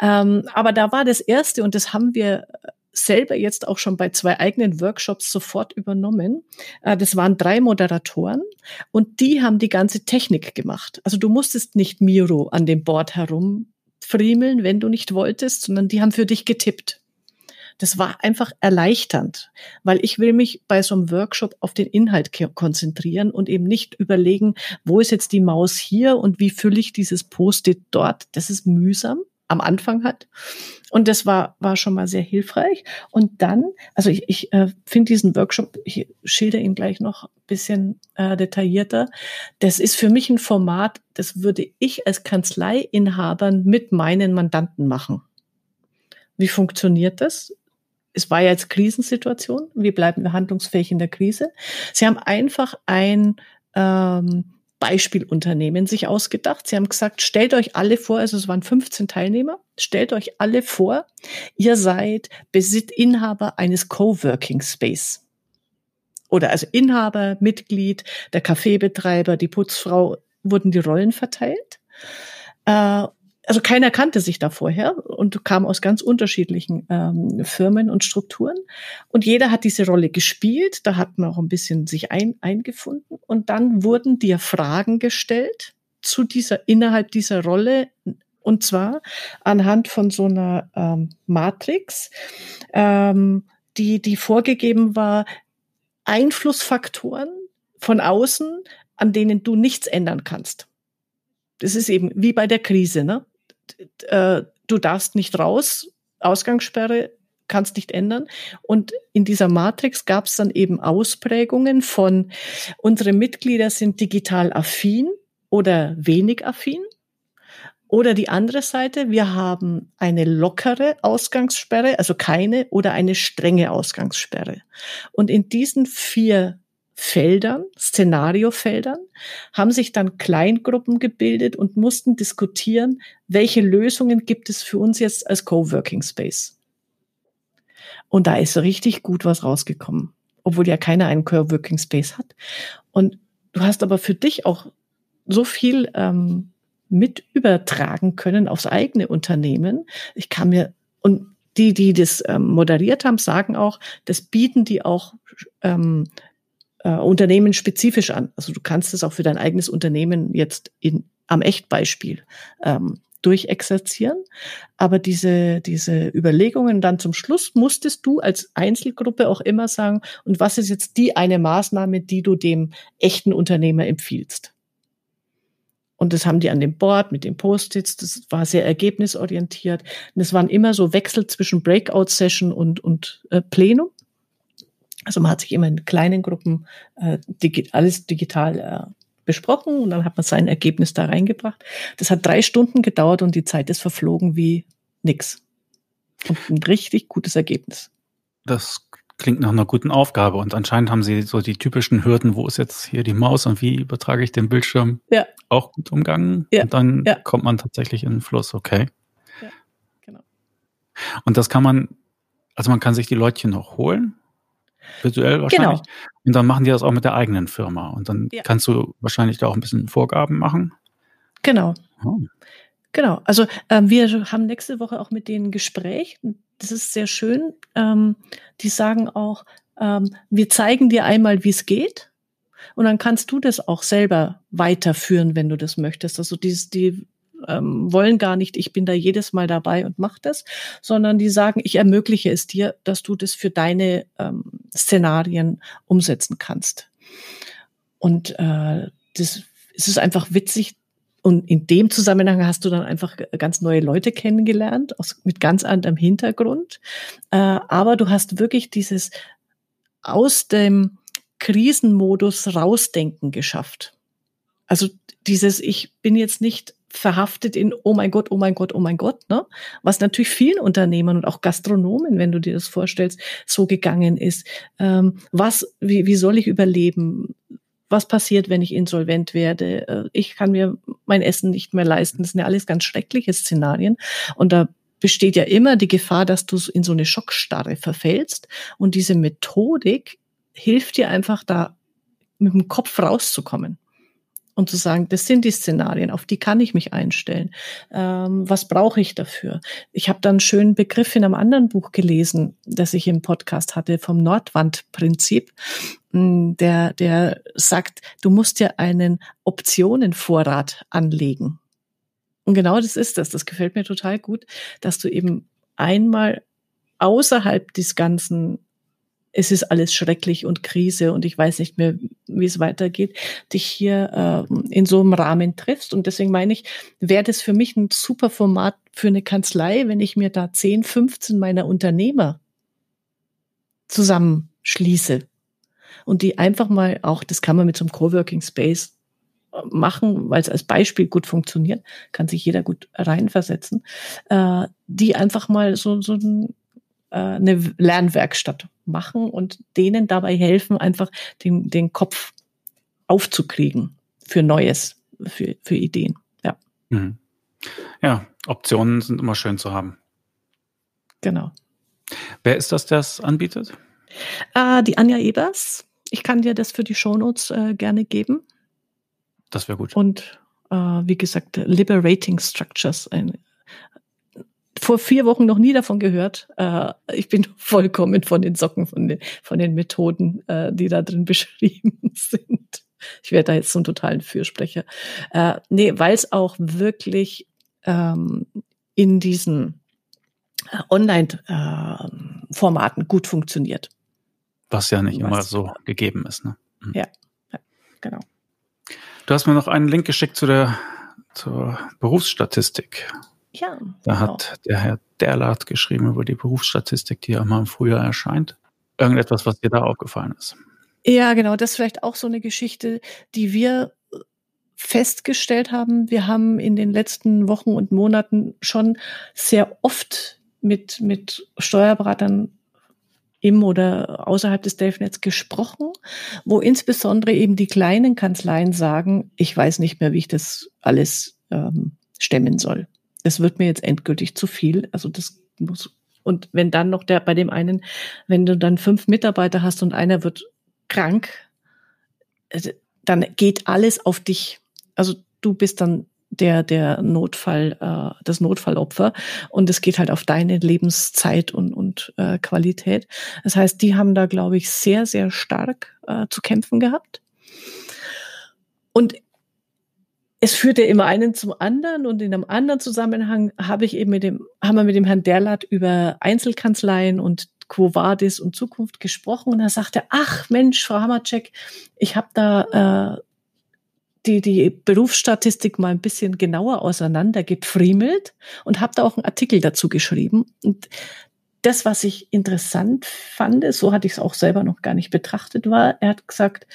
Ähm, aber da war das erste und das haben wir selber jetzt auch schon bei zwei eigenen Workshops sofort übernommen. Äh, Das waren drei Moderatoren und die haben die ganze Technik gemacht. Also du musstest nicht Miro an dem Board herumfriemeln, wenn du nicht wolltest, sondern die haben für dich getippt. Das war einfach erleichternd, weil ich will mich bei so einem Workshop auf den Inhalt konzentrieren und eben nicht überlegen, wo ist jetzt die Maus hier und wie fülle ich dieses Post-it dort. Das ist mühsam am Anfang hat. Und das war, war schon mal sehr hilfreich. Und dann, also ich, ich äh, finde diesen Workshop, ich schilder ihn gleich noch ein bisschen äh, detaillierter. Das ist für mich ein Format, das würde ich als Kanzleiinhabern mit meinen Mandanten machen. Wie funktioniert das? Es war ja jetzt Krisensituation. Wie bleiben wir handlungsfähig in der Krise? Sie haben einfach ein ähm, Beispielunternehmen sich ausgedacht. Sie haben gesagt, stellt euch alle vor, also es waren 15 Teilnehmer, stellt euch alle vor, ihr seid Besitzinhaber eines Coworking Space. Oder also Inhaber, Mitglied, der Kaffeebetreiber, die Putzfrau, wurden die Rollen verteilt. Äh, also keiner kannte sich da vorher und kam aus ganz unterschiedlichen ähm, Firmen und Strukturen. Und jeder hat diese Rolle gespielt. Da hat man auch ein bisschen sich ein, eingefunden. Und dann wurden dir Fragen gestellt zu dieser, innerhalb dieser Rolle. Und zwar anhand von so einer ähm, Matrix, ähm, die, die vorgegeben war, Einflussfaktoren von außen, an denen du nichts ändern kannst. Das ist eben wie bei der Krise, ne? Äh, Du darfst nicht raus, Ausgangssperre kannst nicht ändern. Und in dieser Matrix gab es dann eben Ausprägungen von, unsere Mitglieder sind digital affin oder wenig affin. Oder die andere Seite, wir haben eine lockere Ausgangssperre, also keine oder eine strenge Ausgangssperre. Und in diesen vier Feldern, Szenariofeldern, haben sich dann Kleingruppen gebildet und mussten diskutieren, welche Lösungen gibt es für uns jetzt als Coworking Space. Und da ist richtig gut was rausgekommen, obwohl ja keiner einen Coworking Space hat. Und du hast aber für dich auch so viel ähm, mit übertragen können aufs eigene Unternehmen. Ich kann mir und die, die das ähm, moderiert haben, sagen auch, das bieten die auch ähm, äh, Unternehmen spezifisch an. Also du kannst es auch für dein eigenes Unternehmen jetzt in, am Echtbeispiel ähm, durchexerzieren. Aber diese, diese Überlegungen dann zum Schluss musstest du als Einzelgruppe auch immer sagen, und was ist jetzt die eine Maßnahme, die du dem echten Unternehmer empfiehlst? Und das haben die an dem Board mit den Post-its. Das war sehr ergebnisorientiert. Und es waren immer so Wechsel zwischen Breakout-Session und, und äh, Plenum. Also man hat sich immer in kleinen Gruppen äh, digi alles digital äh, besprochen und dann hat man sein Ergebnis da reingebracht. Das hat drei Stunden gedauert und die Zeit ist verflogen wie nix. Und ein richtig gutes Ergebnis. Das klingt nach einer guten Aufgabe. Und anscheinend haben sie so die typischen Hürden, wo ist jetzt hier die Maus und wie übertrage ich den Bildschirm, ja. auch gut umgangen. Ja. Und dann ja. kommt man tatsächlich in den Fluss, okay. Ja, genau. Und das kann man, also man kann sich die Leutchen noch holen, virtuell wahrscheinlich. Genau. Und dann machen die das auch mit der eigenen Firma. Und dann kannst du wahrscheinlich da auch ein bisschen Vorgaben machen. Genau. Oh. Genau, also ähm, wir haben nächste Woche auch mit denen ein Gespräch. Das ist sehr schön. Ähm, die sagen auch, ähm, wir zeigen dir einmal, wie es geht. Und dann kannst du das auch selber weiterführen, wenn du das möchtest. Also die, die ähm, wollen gar nicht, ich bin da jedes Mal dabei und mach das, sondern die sagen, ich ermögliche es dir, dass du das für deine ähm, Szenarien umsetzen kannst. Und äh, das es ist einfach witzig, und in dem Zusammenhang hast du dann einfach ganz neue Leute kennengelernt, aus, mit ganz anderem Hintergrund. Äh, aber du hast wirklich dieses aus dem Krisenmodus rausdenken geschafft. Also dieses, ich bin jetzt nicht verhaftet in, oh mein Gott, oh mein Gott, oh mein Gott, ne? Was natürlich vielen Unternehmern und auch Gastronomen, wenn du dir das vorstellst, so gegangen ist. Ähm, was, wie, wie soll ich überleben? was passiert, wenn ich insolvent werde? Äh, ich kann mir mein Essen nicht mehr leisten. Das sind ja alles ganz schreckliche Szenarien. Und da besteht ja immer die Gefahr, dass du in so eine Schockstarre verfällst. Und diese Methodik hilft dir einfach da mit dem Kopf rauszukommen und zu sagen, das sind die Szenarien, auf die kann ich mich einstellen. Ähm, was brauche ich dafür? Ich habe dann einen schönen Begriff in einem anderen Buch gelesen, das ich im Podcast hatte, vom Nordwandprinzip. Mm, der, der sagt, du musst dir einen Optionenvorrat anlegen. Und genau das ist das. Das gefällt mir total gut, dass du eben einmal außerhalb des ganzen es ist alles schrecklich und Krise und ich weiß nicht mehr, wie es weitergeht, dich hier äh, in so einem Rahmen triffst. Und deswegen meine ich, wäre das für mich ein super Format für eine Kanzlei, wenn ich mir da 10, 15 meiner Unternehmer zusammenschließe und die einfach mal auch, das kann man mit so einem Coworking Space äh, machen, weil es als Beispiel gut funktioniert, kann sich jeder gut reinversetzen, äh, die einfach mal so, so ein, eine Lernwerkstatt machen und denen dabei helfen, einfach den, den Kopf aufzukriegen für Neues, für, für Ideen. Ja. Mhm. Ja, Optionen sind immer schön zu haben. Genau. Wer ist das, der es anbietet? Äh, die Anja Ebers. Ich kann dir das für die Shownotes äh, gerne geben. Das wäre gut. Und äh, wie gesagt, Liberating Structures, ein vor vier Wochen noch nie davon gehört. Äh, ich bin vollkommen von den Socken, von den, von den Methoden, äh, die da drin beschrieben sind. Ich werde da jetzt einen totalen Fürsprecher. Äh, nee, weil es auch wirklich ähm, in diesen äh, Online-Formaten gut funktioniert. Was ja nicht immer so gegeben ist. Ne? Mhm. Ja, ja, genau. Du hast mir noch einen Link geschickt zu der zur Berufsstatistik. Ja. Da genau. hat der Herr Derlath geschrieben über die Berufsstatistik, die ja immer im Frühjahr erscheint. Irgendetwas, was dir da aufgefallen ist. Ja, genau. Das ist vielleicht auch so eine Geschichte, die wir festgestellt haben. Wir haben in den letzten Wochen und Monaten schon sehr oft mit, mit Steuerberatern im oder außerhalb des Delfnets gesprochen, wo insbesondere eben die kleinen Kanzleien sagen, ich weiß nicht mehr, wie ich das alles ähm, stemmen soll es wird mir jetzt endgültig zu viel. Also das muss, und wenn dann noch der, bei dem einen, wenn du dann fünf Mitarbeiter hast und einer wird krank, äh, dann geht alles auf dich. Also du bist dann der, der Notfall, äh, das Notfallopfer und es geht halt auf deine Lebenszeit und, und äh, Qualität. Das heißt, die haben da, glaube ich, sehr, sehr stark äh, zu kämpfen gehabt. Und es führte immer einen zum anderen und in einem anderen Zusammenhang habe ich eben mit dem, haben wir mit dem Herrn Derlath über Einzelkanzleien und Quo Vadis und Zukunft gesprochen und er sagte, ach Mensch, Frau Hammercheck, ich habe da äh, die, die Berufsstatistik mal ein bisschen genauer auseinander gefriemelt und habe da auch einen Artikel dazu geschrieben. Und das, was ich interessant fand, so hatte ich es auch selber noch gar nicht betrachtet, war, er hat gesagt,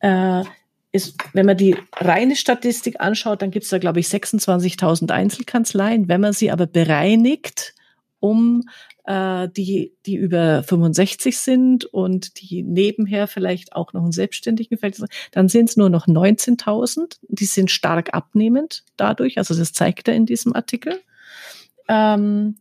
äh, ist, wenn man die reine Statistik anschaut, dann gibt es da, glaube ich, 26.000 Einzelkanzleien. Wenn man sie aber bereinigt um äh, die, die über 65 sind und die nebenher vielleicht auch noch einen selbstständigen dann sind es nur noch 19.000. Die sind stark abnehmend dadurch. Also das zeigt er in diesem Artikel. Ähm,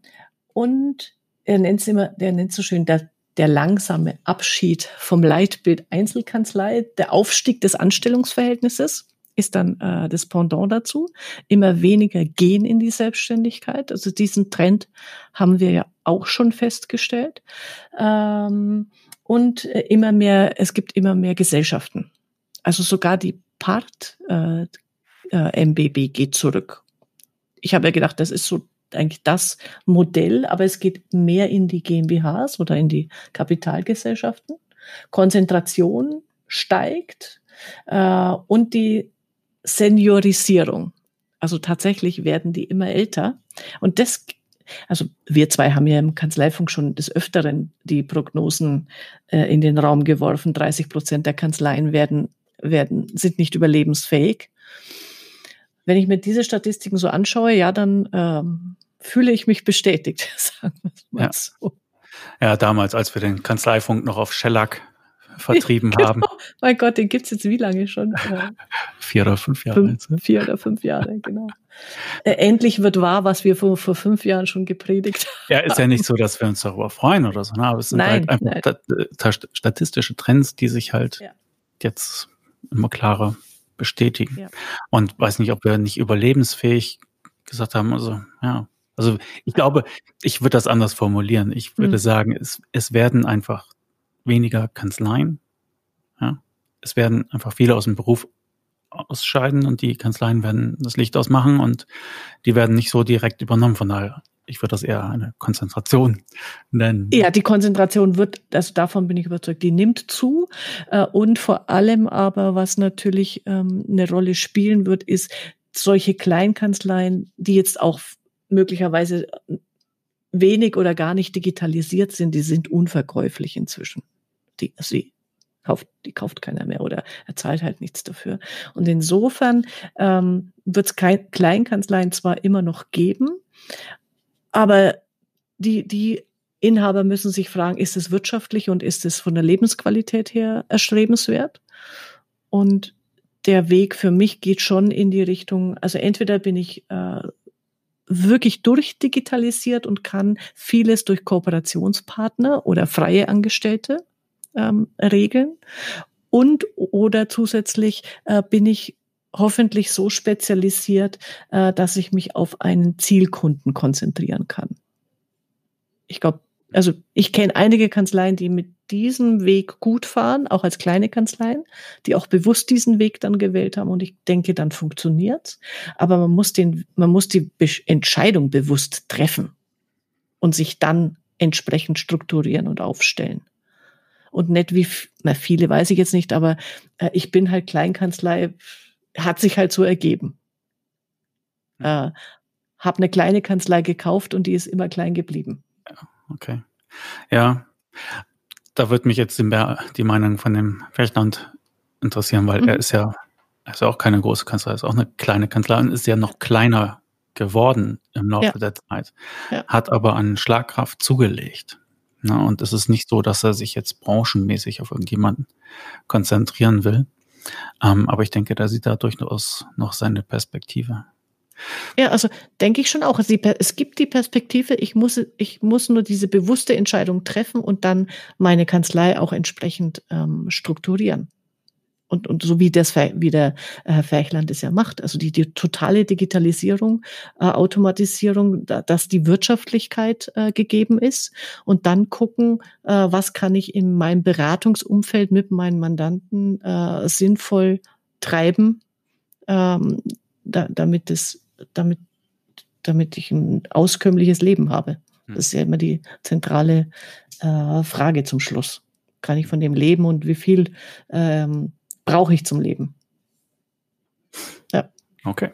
und er nennt es immer, der nennt so schön, der, der langsame Abschied vom Leitbild Einzelkanzlei, der Aufstieg des Anstellungsverhältnisses ist dann äh, das Pendant dazu. Immer weniger gehen in die Selbstständigkeit. Also diesen Trend haben wir ja auch schon festgestellt. Ähm, und äh, immer mehr, es gibt immer mehr Gesellschaften. Also sogar die Part äh, äh, MBB geht zurück. Ich habe ja gedacht, das ist so eigentlich das Modell, aber es geht mehr in die GmbHs oder in die Kapitalgesellschaften. Konzentration steigt äh, und die Seniorisierung. Also tatsächlich werden die immer älter. Und das, also wir zwei haben ja im Kanzleifunk schon des Öfteren die Prognosen äh, in den Raum geworfen. 30 Prozent der Kanzleien werden, werden, sind nicht überlebensfähig. Wenn ich mir diese Statistiken so anschaue, ja, dann ähm, fühle ich mich bestätigt, sagen wir mal ja. so. Ja, damals, als wir den Kanzleifunk noch auf Shellac vertrieben genau. haben. Mein Gott, den gibt's jetzt wie lange schon? vier oder fünf Jahre. Fünf, ne? vier oder fünf Jahre, genau. Äh, endlich wird wahr, was wir vor, vor fünf Jahren schon gepredigt haben. Ja, ist ja nicht so, dass wir uns darüber freuen oder so, ne? aber es sind nein, halt einfach nein. statistische Trends, die sich halt ja. jetzt immer klarer bestätigen. Ja. Und weiß nicht, ob wir nicht überlebensfähig gesagt haben, also ja, also ich glaube, ich würde das anders formulieren. Ich würde hm. sagen, es, es werden einfach weniger Kanzleien. Ja? Es werden einfach viele aus dem Beruf ausscheiden und die Kanzleien werden das Licht ausmachen und die werden nicht so direkt übernommen. Von daher, ich würde das eher eine Konzentration nennen. Ja, die Konzentration wird, also davon bin ich überzeugt, die nimmt zu. Äh, und vor allem aber, was natürlich ähm, eine Rolle spielen wird, ist solche Kleinkanzleien, die jetzt auch möglicherweise wenig oder gar nicht digitalisiert sind, die sind unverkäuflich inzwischen die, sie kauft, die kauft keiner mehr oder er zahlt halt nichts dafür. Und insofern ähm, wird es Kleinkanzleien zwar immer noch geben, aber die, die Inhaber müssen sich fragen, ist es wirtschaftlich und ist es von der Lebensqualität her erstrebenswert? Und der Weg für mich geht schon in die Richtung, also entweder bin ich äh, wirklich durchdigitalisiert und kann vieles durch Kooperationspartner oder freie Angestellte ähm, regeln. Und oder zusätzlich äh, bin ich hoffentlich so spezialisiert, äh, dass ich mich auf einen Zielkunden konzentrieren kann. Ich glaube, also ich kenne einige Kanzleien, die mit diesem Weg gut fahren, auch als kleine Kanzleien, die auch bewusst diesen Weg dann gewählt haben und ich denke, dann funktioniert's. Aber man muss den, man muss die Entscheidung bewusst treffen und sich dann entsprechend strukturieren und aufstellen und nicht wie, na, viele weiß ich jetzt nicht, aber äh, ich bin halt Kleinkanzlei, hat sich halt so ergeben. Äh, hab eine kleine Kanzlei gekauft und die ist immer klein geblieben. Okay. Ja, da wird mich jetzt die, Meinung von dem Fechland interessieren, weil mhm. er ist ja, er ist auch keine große Kanzlei, er ist auch eine kleine Kanzlei und ist ja noch kleiner geworden im Laufe ja. der Zeit, ja. hat aber an Schlagkraft zugelegt. Ne? Und es ist nicht so, dass er sich jetzt branchenmäßig auf irgendjemanden konzentrieren will. Ähm, aber ich denke, da sieht er durchaus noch seine Perspektive. Ja, also denke ich schon auch. Also es gibt die Perspektive, ich muss, ich muss nur diese bewusste Entscheidung treffen und dann meine Kanzlei auch entsprechend ähm, strukturieren und, und so wie das wie der Herr Ferchland es ja macht, also die, die totale Digitalisierung, äh, Automatisierung, da, dass die Wirtschaftlichkeit äh, gegeben ist und dann gucken, äh, was kann ich in meinem Beratungsumfeld mit meinen Mandanten äh, sinnvoll treiben, ähm, da, damit es, damit, damit ich ein auskömmliches Leben habe. Hm. Das ist ja immer die zentrale äh, Frage zum Schluss. Kann ich von dem leben und wie viel ähm, brauche ich zum Leben. Ja. Okay.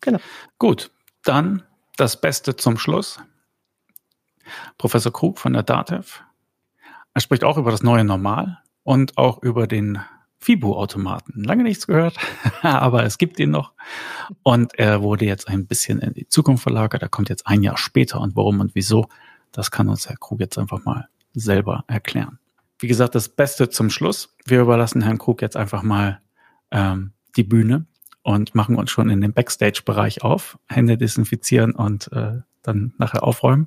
Genau. Gut, dann das Beste zum Schluss. Professor Krug von der DATEV. Er spricht auch über das neue Normal und auch über den FIBO-Automaten. Lange nichts gehört, aber es gibt ihn noch. Und er wurde jetzt ein bisschen in die Zukunft verlagert. Er kommt jetzt ein Jahr später. Und warum und wieso, das kann uns Herr Krug jetzt einfach mal selber erklären. Wie gesagt, das Beste zum Schluss. Wir überlassen Herrn Krug jetzt einfach mal ähm, die Bühne und machen uns schon in den Backstage-Bereich auf. Hände desinfizieren und äh, dann nachher aufräumen.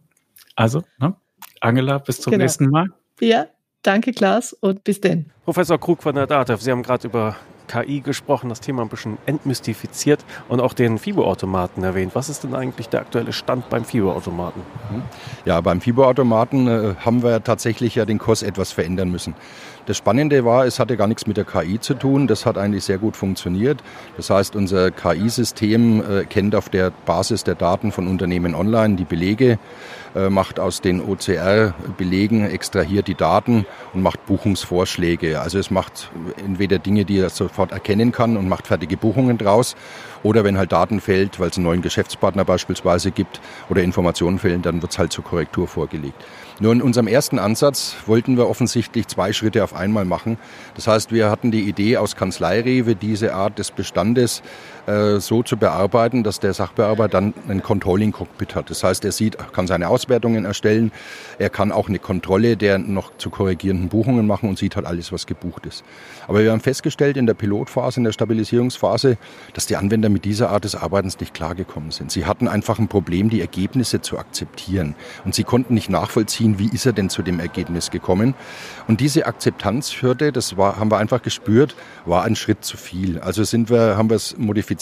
Also, ne? Angela, bis zum Genau. nächsten Mal. Ja, danke Klaas und bis denn. Professor Krug von der DATEV, Sie haben gerade über KI gesprochen, das Thema ein bisschen entmystifiziert und auch den FIBO-Automaten erwähnt. Was ist denn eigentlich der aktuelle Stand beim FIBO-Automaten? Ja, beim FIBO-Automaten äh, haben wir tatsächlich ja den Kurs etwas verändern müssen. Das Spannende war, es hatte gar nichts mit der KI zu tun. Das hat eigentlich sehr gut funktioniert. Das heißt, unser KI-System äh, kennt auf der Basis der Daten von Unternehmen online die Belege, äh, macht aus den OCR-Belegen, extrahiert die Daten und macht Buchungsvorschläge. Also es macht entweder Dinge, die er sofort erkennen kann und macht fertige Buchungen draus. Oder wenn halt Daten fehlt, weil es einen neuen Geschäftspartner beispielsweise gibt oder Informationen fehlen, dann wird es halt zur Korrektur vorgelegt. Nur in unserem ersten Ansatz wollten wir offensichtlich zwei Schritte auf einmal machen. Das heißt, wir hatten die Idee aus Kanzleirewe, diese Art des Bestandes äh, so zu bearbeiten, dass der Sachbearbeiter dann ein Controlling-Cockpit hat. Das heißt, er sieht, kann seine Auswertungen erstellen, er kann auch eine Kontrolle der noch zu korrigierenden Buchungen machen und sieht halt alles, was gebucht ist. Aber wir haben festgestellt in der Pilotphase, in der Stabilisierungsphase, dass die Anwender mit dieser Art des Arbeitens nicht klargekommen sind. Sie hatten einfach ein Problem, die Ergebnisse zu akzeptieren. Und sie konnten nicht nachvollziehen, wie ist er denn zu dem Ergebnis gekommen. Und diese Akzeptanzhürde, das war, haben wir einfach gespürt, war ein Schritt zu viel. Also sind wir, haben wir es modifiziert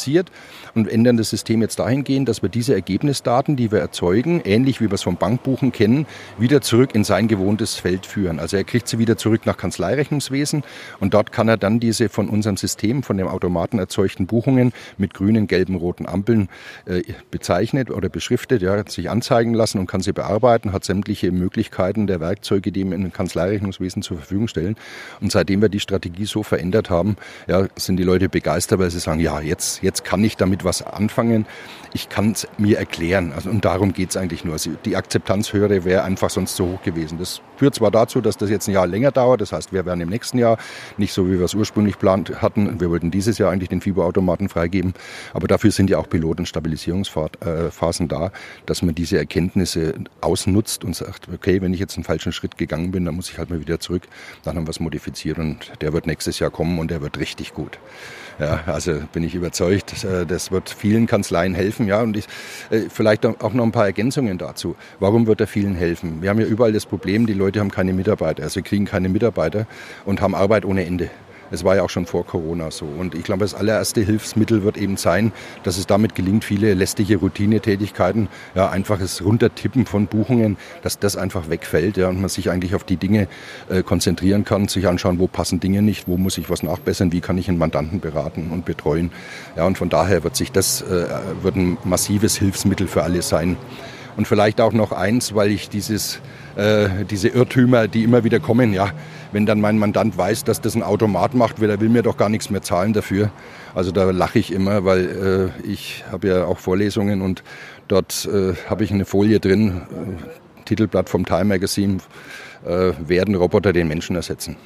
und ändern das System jetzt dahingehend, dass wir diese Ergebnisdaten, die wir erzeugen, ähnlich wie wir es vom Bankbuchen kennen, wieder zurück in sein gewohntes Feld führen. Also er kriegt sie wieder zurück nach Kanzleirechnungswesen und dort kann er dann diese von unserem System, von dem Automaten erzeugten Buchungen mit grünen, gelben, roten Ampeln äh, bezeichnet oder beschriftet, ja, sich anzeigen lassen und kann sie bearbeiten, hat sämtliche Möglichkeiten der Werkzeuge, die ihm im Kanzleirechnungswesen zur Verfügung stellen. Und seitdem wir die Strategie so verändert haben, ja, sind die Leute begeistert, weil sie sagen, ja, jetzt, jetzt kann ich damit was anfangen. Ich kann es mir erklären. Also, und darum geht es eigentlich nur. Also, die Akzeptanzhöhe wäre einfach sonst zu hoch gewesen. Das führt zwar dazu, dass das jetzt ein Jahr länger dauert. Das heißt, wir werden im nächsten Jahr nicht so, wie wir es ursprünglich geplant hatten. Wir wollten dieses Jahr eigentlich den FIBO-Automaten freigeben. Aber dafür sind ja auch Pilot- und Stabilisierungsphasen da, dass man diese Erkenntnisse ausnutzt und sagt, okay, wenn ich jetzt einen falschen Schritt gegangen bin, dann muss ich halt mal wieder zurück. Dann haben wir es modifiziert und der wird nächstes Jahr kommen und der wird richtig gut. Ja, also bin ich überzeugt, äh, das wird vielen Kanzleien helfen. Ja, und ich, äh, vielleicht auch noch ein paar Ergänzungen dazu. Warum wird er vielen helfen? Wir haben ja überall das Problem, die Leute haben keine Mitarbeiter, also kriegen keine Mitarbeiter und haben Arbeit ohne Ende. Es war ja auch schon vor Corona so. Und ich glaube, das allererste Hilfsmittel wird eben sein, dass es damit gelingt, viele lästige Routinetätigkeiten, ja, einfaches Runtertippen von Buchungen, dass das einfach wegfällt ja, und man sich eigentlich auf die Dinge äh, konzentrieren kann, sich anschauen, wo passen Dinge nicht, wo muss ich was nachbessern, wie kann ich einen Mandanten beraten und betreuen. Ja, und von daher wird sich das äh, wird ein massives Hilfsmittel für alle sein. Und vielleicht auch noch eins, weil ich dieses, diese Irrtümer, die immer wieder kommen, ja, wenn dann mein Mandant weiß, dass das ein Automat macht, will er will mir doch gar nichts mehr zahlen dafür. Also da lache ich immer, weil äh, ich habe ja auch Vorlesungen und dort äh, habe ich eine Folie drin, äh, Titelblatt vom Time Magazine, äh, werden Roboter den Menschen ersetzen.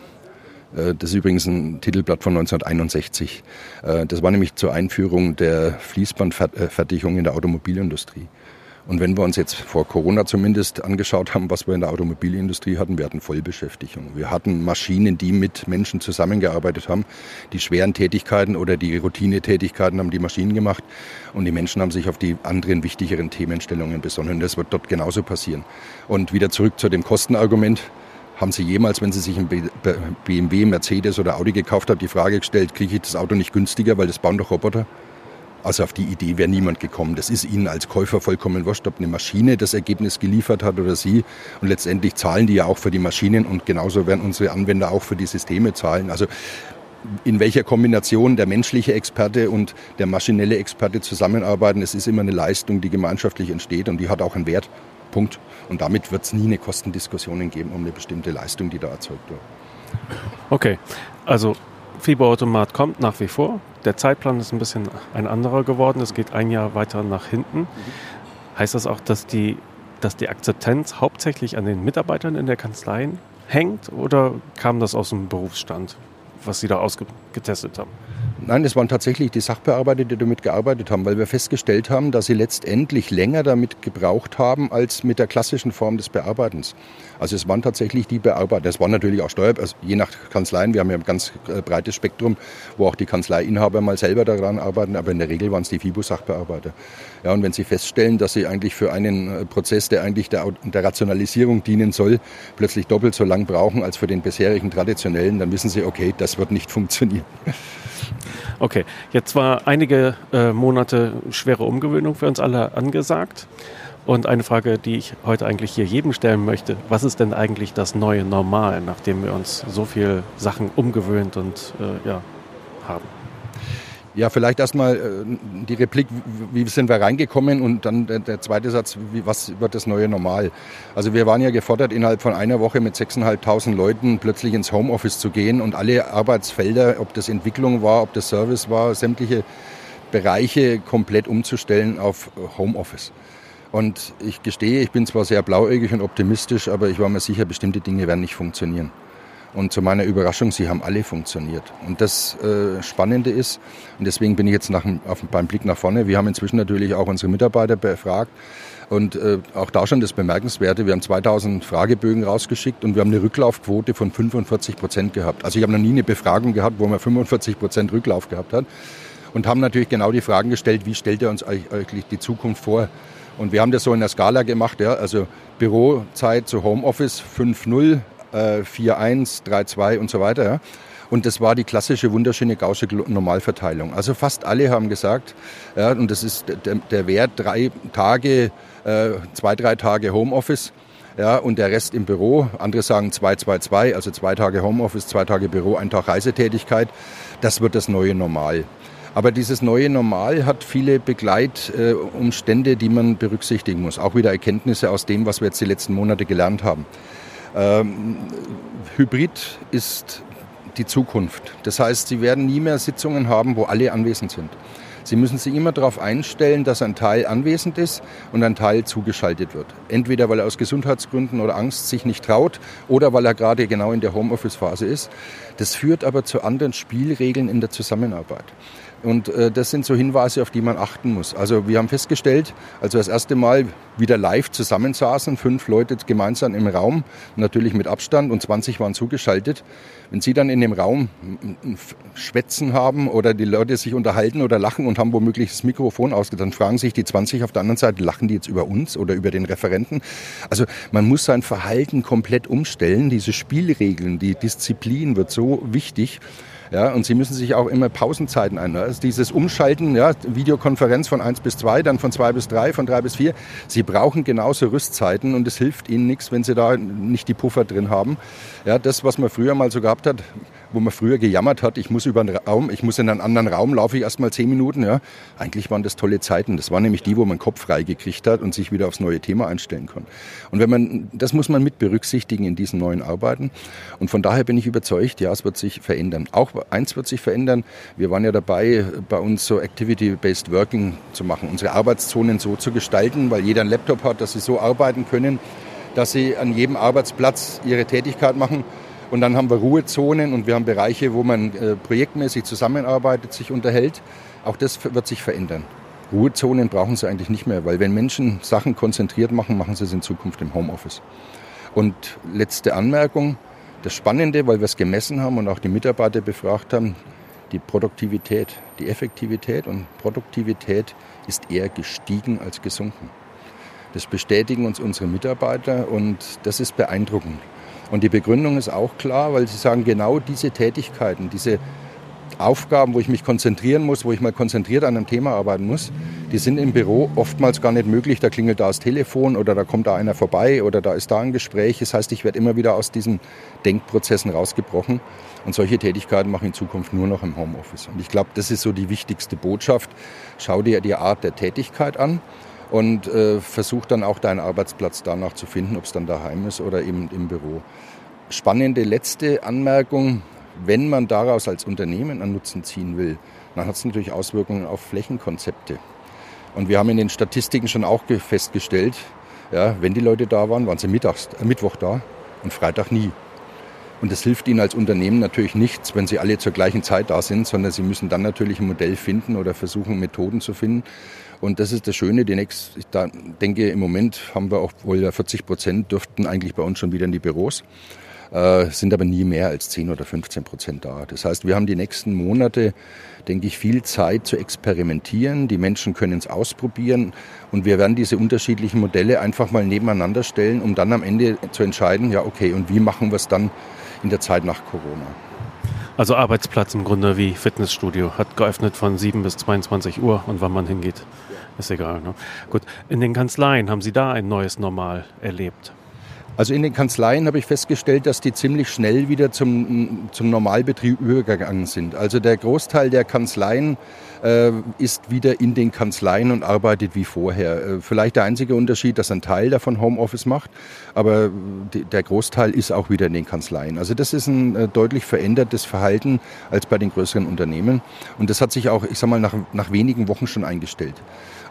Äh, Das ist übrigens ein Titelblatt von 1961. Äh, Das war nämlich zur Einführung der Fließbandfertigung in der Automobilindustrie. Und wenn wir uns jetzt vor Corona zumindest angeschaut haben, was wir in der Automobilindustrie hatten, wir hatten Vollbeschäftigung. Wir hatten Maschinen, die mit Menschen zusammengearbeitet haben. Die schweren Tätigkeiten oder die Routinetätigkeiten haben die Maschinen gemacht. Und die Menschen haben sich auf die anderen wichtigeren Themenstellungen besonnen. Das wird dort genauso passieren. Und wieder zurück zu dem Kostenargument. Haben Sie jemals, wenn Sie sich ein BMW, Mercedes oder Audi gekauft haben, die Frage gestellt, kriege ich das Auto nicht günstiger, weil das bauen doch Roboter? Also auf die Idee wäre niemand gekommen. Das ist Ihnen als Käufer vollkommen wurscht, ob eine Maschine das Ergebnis geliefert hat oder Sie. Und letztendlich zahlen die ja auch für die Maschinen und genauso werden unsere Anwender auch für die Systeme zahlen. Also in welcher Kombination der menschliche Experte und der maschinelle Experte zusammenarbeiten, es ist immer eine Leistung, die gemeinschaftlich entsteht und die hat auch einen Wert. Punkt. Und damit wird es nie eine Kostendiskussion geben um eine bestimmte Leistung, die da erzeugt wird. Okay, also Fieberautomat kommt nach wie vor. Der Zeitplan ist ein bisschen ein anderer geworden. Es geht ein Jahr weiter nach hinten. Heißt das auch, dass die, dass die Akzeptanz hauptsächlich an den Mitarbeitern in der Kanzlei hängt oder kam das aus dem Berufsstand, was Sie da ausgetestet haben? Nein, es waren tatsächlich die Sachbearbeiter, die damit gearbeitet haben, weil wir festgestellt haben, dass sie letztendlich länger damit gebraucht haben als mit der klassischen Form des Bearbeitens. Also es waren tatsächlich die Bearbeiter. Es waren natürlich auch Steuer, also je nach Kanzleien. Wir haben ja ein ganz äh, breites Spektrum, wo auch die Kanzleiinhaber mal selber daran arbeiten, aber in der Regel waren es die FIBO-Sachbearbeiter. Ja, und wenn Sie feststellen, dass Sie eigentlich für einen äh, Prozess, der eigentlich der, der Rationalisierung dienen soll, plötzlich doppelt so lang brauchen als für den bisherigen traditionellen, dann wissen Sie, okay, das wird nicht funktionieren. Okay, jetzt war einige äh, Monate schwere Umgewöhnung für uns alle angesagt. Und eine Frage, die ich heute eigentlich hier jedem stellen möchte, was ist denn eigentlich das neue Normal, nachdem wir uns so viel Sachen umgewöhnt und äh, ja, haben? Ja, vielleicht erstmal äh, die Replik, wie sind wir reingekommen und dann der, zweite Satz, was wird das neue Normal? Also wir waren ja gefordert, innerhalb von einer Woche mit 6.500 Leuten plötzlich ins Homeoffice zu gehen und alle Arbeitsfelder, ob das Entwicklung war, ob das Service war, sämtliche Bereiche komplett umzustellen auf Homeoffice. Und ich gestehe, ich bin zwar sehr blauäugig und optimistisch, aber ich war mir sicher, bestimmte Dinge werden nicht funktionieren. Und zu meiner Überraschung, sie haben alle funktioniert. Und das äh, Spannende ist, und deswegen bin ich jetzt nach, auf, beim Blick nach vorne, wir haben inzwischen natürlich auch unsere Mitarbeiter befragt. Und äh, auch da schon das Bemerkenswerte, wir haben 2000 Fragebögen rausgeschickt und wir haben eine Rücklaufquote von 45 Prozent gehabt. Also ich habe noch nie eine Befragung gehabt, wo man 45 Prozent Rücklauf gehabt hat. Und haben natürlich genau die Fragen gestellt, wie stellt ihr uns eigentlich die Zukunft vor? Und wir haben das so in der Skala gemacht, ja, also Bürozeit zu Homeoffice 5-0, äh, 4-1, 3-2 und so weiter. Ja. Und das war die klassische, wunderschöne Gaußsche Normalverteilung. Also fast alle haben gesagt, ja, und das ist der, der Wert drei Tage, äh, zwei, drei Tage Homeoffice. Ja, und der Rest im Büro. Andere sagen 2-2-2, also zwei Tage Homeoffice, zwei Tage Büro, ein Tag Reisetätigkeit. Das wird das neue Normal. Aber dieses neue Normal hat viele Begleitumstände, die man berücksichtigen muss. Auch wieder Erkenntnisse aus dem, was wir jetzt die letzten Monate gelernt haben. Ähm, Hybrid ist die Zukunft. Das heißt, Sie werden nie mehr Sitzungen haben, wo alle anwesend sind. Sie müssen sich immer darauf einstellen, dass ein Teil anwesend ist und ein Teil zugeschaltet wird. Entweder weil er aus Gesundheitsgründen oder Angst sich nicht traut oder weil er gerade genau in der Homeoffice-Phase ist. Das führt aber zu anderen Spielregeln in der Zusammenarbeit. Und äh, das sind so Hinweise, auf die man achten muss. Also wir haben festgestellt, als wir das erste Mal wieder live zusammensaßen, fünf Leute gemeinsam im Raum, natürlich mit Abstand und 20 waren zugeschaltet. Wenn Sie dann in dem Raum Schwätzen haben oder die Leute sich unterhalten oder lachen und haben womöglich das Mikrofon ausgeht, dann fragen sich die 20 auf der anderen Seite, lachen die jetzt über uns oder über den Referenten? Also man muss sein Verhalten komplett umstellen. Diese Spielregeln, die Disziplin wird so wichtig. Ja, und Sie müssen sich auch immer Pausenzeiten ein. Also dieses Umschalten, ja, Videokonferenz von 1 bis 2, dann von 2 bis 3, von 3 bis 4. Sie brauchen genauso Rüstzeiten und es hilft Ihnen nichts, wenn Sie da nicht die Puffer drin haben. Ja, das, was man früher mal so gehabt hat, wo man früher gejammert hat, ich muss über einen Raum, ich muss in einen anderen Raum, laufe ich erst mal zehn Minuten. Ja. Eigentlich waren das tolle Zeiten. Das waren nämlich die, wo man Kopf frei gekriegt hat und sich wieder aufs neue Thema einstellen kann. Und wenn man, das muss man mit berücksichtigen in diesen neuen Arbeiten. Und von daher bin ich überzeugt, ja, es wird sich verändern. Auch eins wird sich verändern. Wir waren ja dabei, bei uns so Activity-Based Working zu machen, unsere Arbeitszonen so zu gestalten, weil jeder einen Laptop hat, dass sie so arbeiten können, dass sie an jedem Arbeitsplatz ihre Tätigkeit machen und dann haben wir Ruhezonen und wir haben Bereiche, wo man äh, projektmäßig zusammenarbeitet, sich unterhält. Auch das wird sich verändern. Ruhezonen brauchen Sie eigentlich nicht mehr, weil wenn Menschen Sachen konzentriert machen, machen sie es in Zukunft im Homeoffice. Und letzte Anmerkung, das Spannende, weil wir es gemessen haben und auch die Mitarbeiter befragt haben, die Produktivität, die Effektivität und Produktivität ist eher gestiegen als gesunken. Das bestätigen uns unsere Mitarbeiter und das ist beeindruckend. Und die Begründung ist auch klar, weil sie sagen, genau diese Tätigkeiten, diese Aufgaben, wo ich mich konzentrieren muss, wo ich mal konzentriert an einem Thema arbeiten muss, die sind im Büro oftmals gar nicht möglich. Da klingelt da das Telefon oder da kommt da einer vorbei oder da ist da ein Gespräch. Das heißt, ich werde immer wieder aus diesen Denkprozessen rausgebrochen. Und solche Tätigkeiten mache ich in Zukunft nur noch im Homeoffice. Und ich glaube, das ist so die wichtigste Botschaft. Schau dir die Art der Tätigkeit an und äh, versuch dann auch deinen Arbeitsplatz danach zu finden, ob es dann daheim ist oder eben im Büro. Spannende letzte Anmerkung, wenn man daraus als Unternehmen einen Nutzen ziehen will, dann hat es natürlich Auswirkungen auf Flächenkonzepte. Und wir haben in den Statistiken schon auch festgestellt, ja, wenn die Leute da waren, waren sie mittags, äh, Mittwoch da und Freitag nie. Und das hilft Ihnen als Unternehmen natürlich nichts, wenn Sie alle zur gleichen Zeit da sind, sondern Sie müssen dann natürlich ein Modell finden oder versuchen, Methoden zu finden. Und das ist das Schöne. Die nächst, ich denke, im Moment haben wir auch wohl 40 Prozent dürften eigentlich bei uns schon wieder in die Büros äh, sind aber nie mehr als 10 oder 15 Prozent da. Das heißt, wir haben die nächsten Monate, denke ich, viel Zeit zu experimentieren. Die Menschen können es ausprobieren und wir werden diese unterschiedlichen Modelle einfach mal nebeneinander stellen, um dann am Ende zu entscheiden, ja, okay, und wie machen wir es dann in der Zeit nach Corona? Also Arbeitsplatz im Grunde wie Fitnessstudio. Hat geöffnet von 7 bis 22 Uhr und wann man hingeht, ist egal. Ne? Gut, in den Kanzleien haben Sie da ein neues Normal erlebt? Also in den Kanzleien habe ich festgestellt, dass die ziemlich schnell wieder zum, zum Normalbetrieb übergegangen sind. Also der Großteil der Kanzleien äh, ist wieder in den Kanzleien und arbeitet wie vorher. Äh, vielleicht der einzige Unterschied, dass ein Teil davon Homeoffice macht, aber die, der Großteil ist auch wieder in den Kanzleien. Also das ist ein äh, deutlich verändertes Verhalten als bei den größeren Unternehmen. Und das hat sich auch, ich sag mal, nach, nach wenigen Wochen schon eingestellt.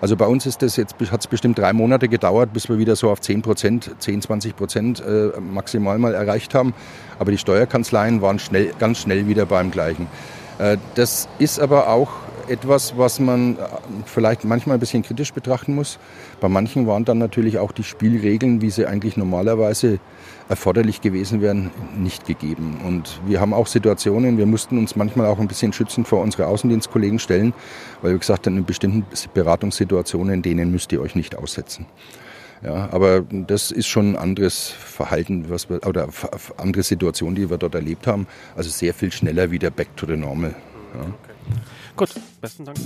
Also bei uns ist das jetzt, hat es bestimmt drei Monate gedauert, bis wir wieder so auf 10 Prozent, 10, 20 Prozent äh, maximal mal erreicht haben. Aber die Steuerkanzleien waren schnell, ganz schnell wieder beim gleichen. Äh, das ist aber auch etwas, was man äh, vielleicht manchmal ein bisschen kritisch betrachten muss. Bei manchen waren dann natürlich auch die Spielregeln, wie sie eigentlich normalerweise erforderlich gewesen wären, nicht gegeben. Und wir haben auch Situationen, wir mussten uns manchmal auch ein bisschen schützend vor unsere Außendienstkollegen stellen, weil wir gesagt haben, in bestimmten Beratungssituationen, denen müsst ihr euch nicht aussetzen. Ja, aber das ist schon ein anderes Verhalten, was wir, oder andere Situation, die wir dort erlebt haben. Also sehr viel schneller wieder back to the normal. Ja. Okay. Gut, besten Dank.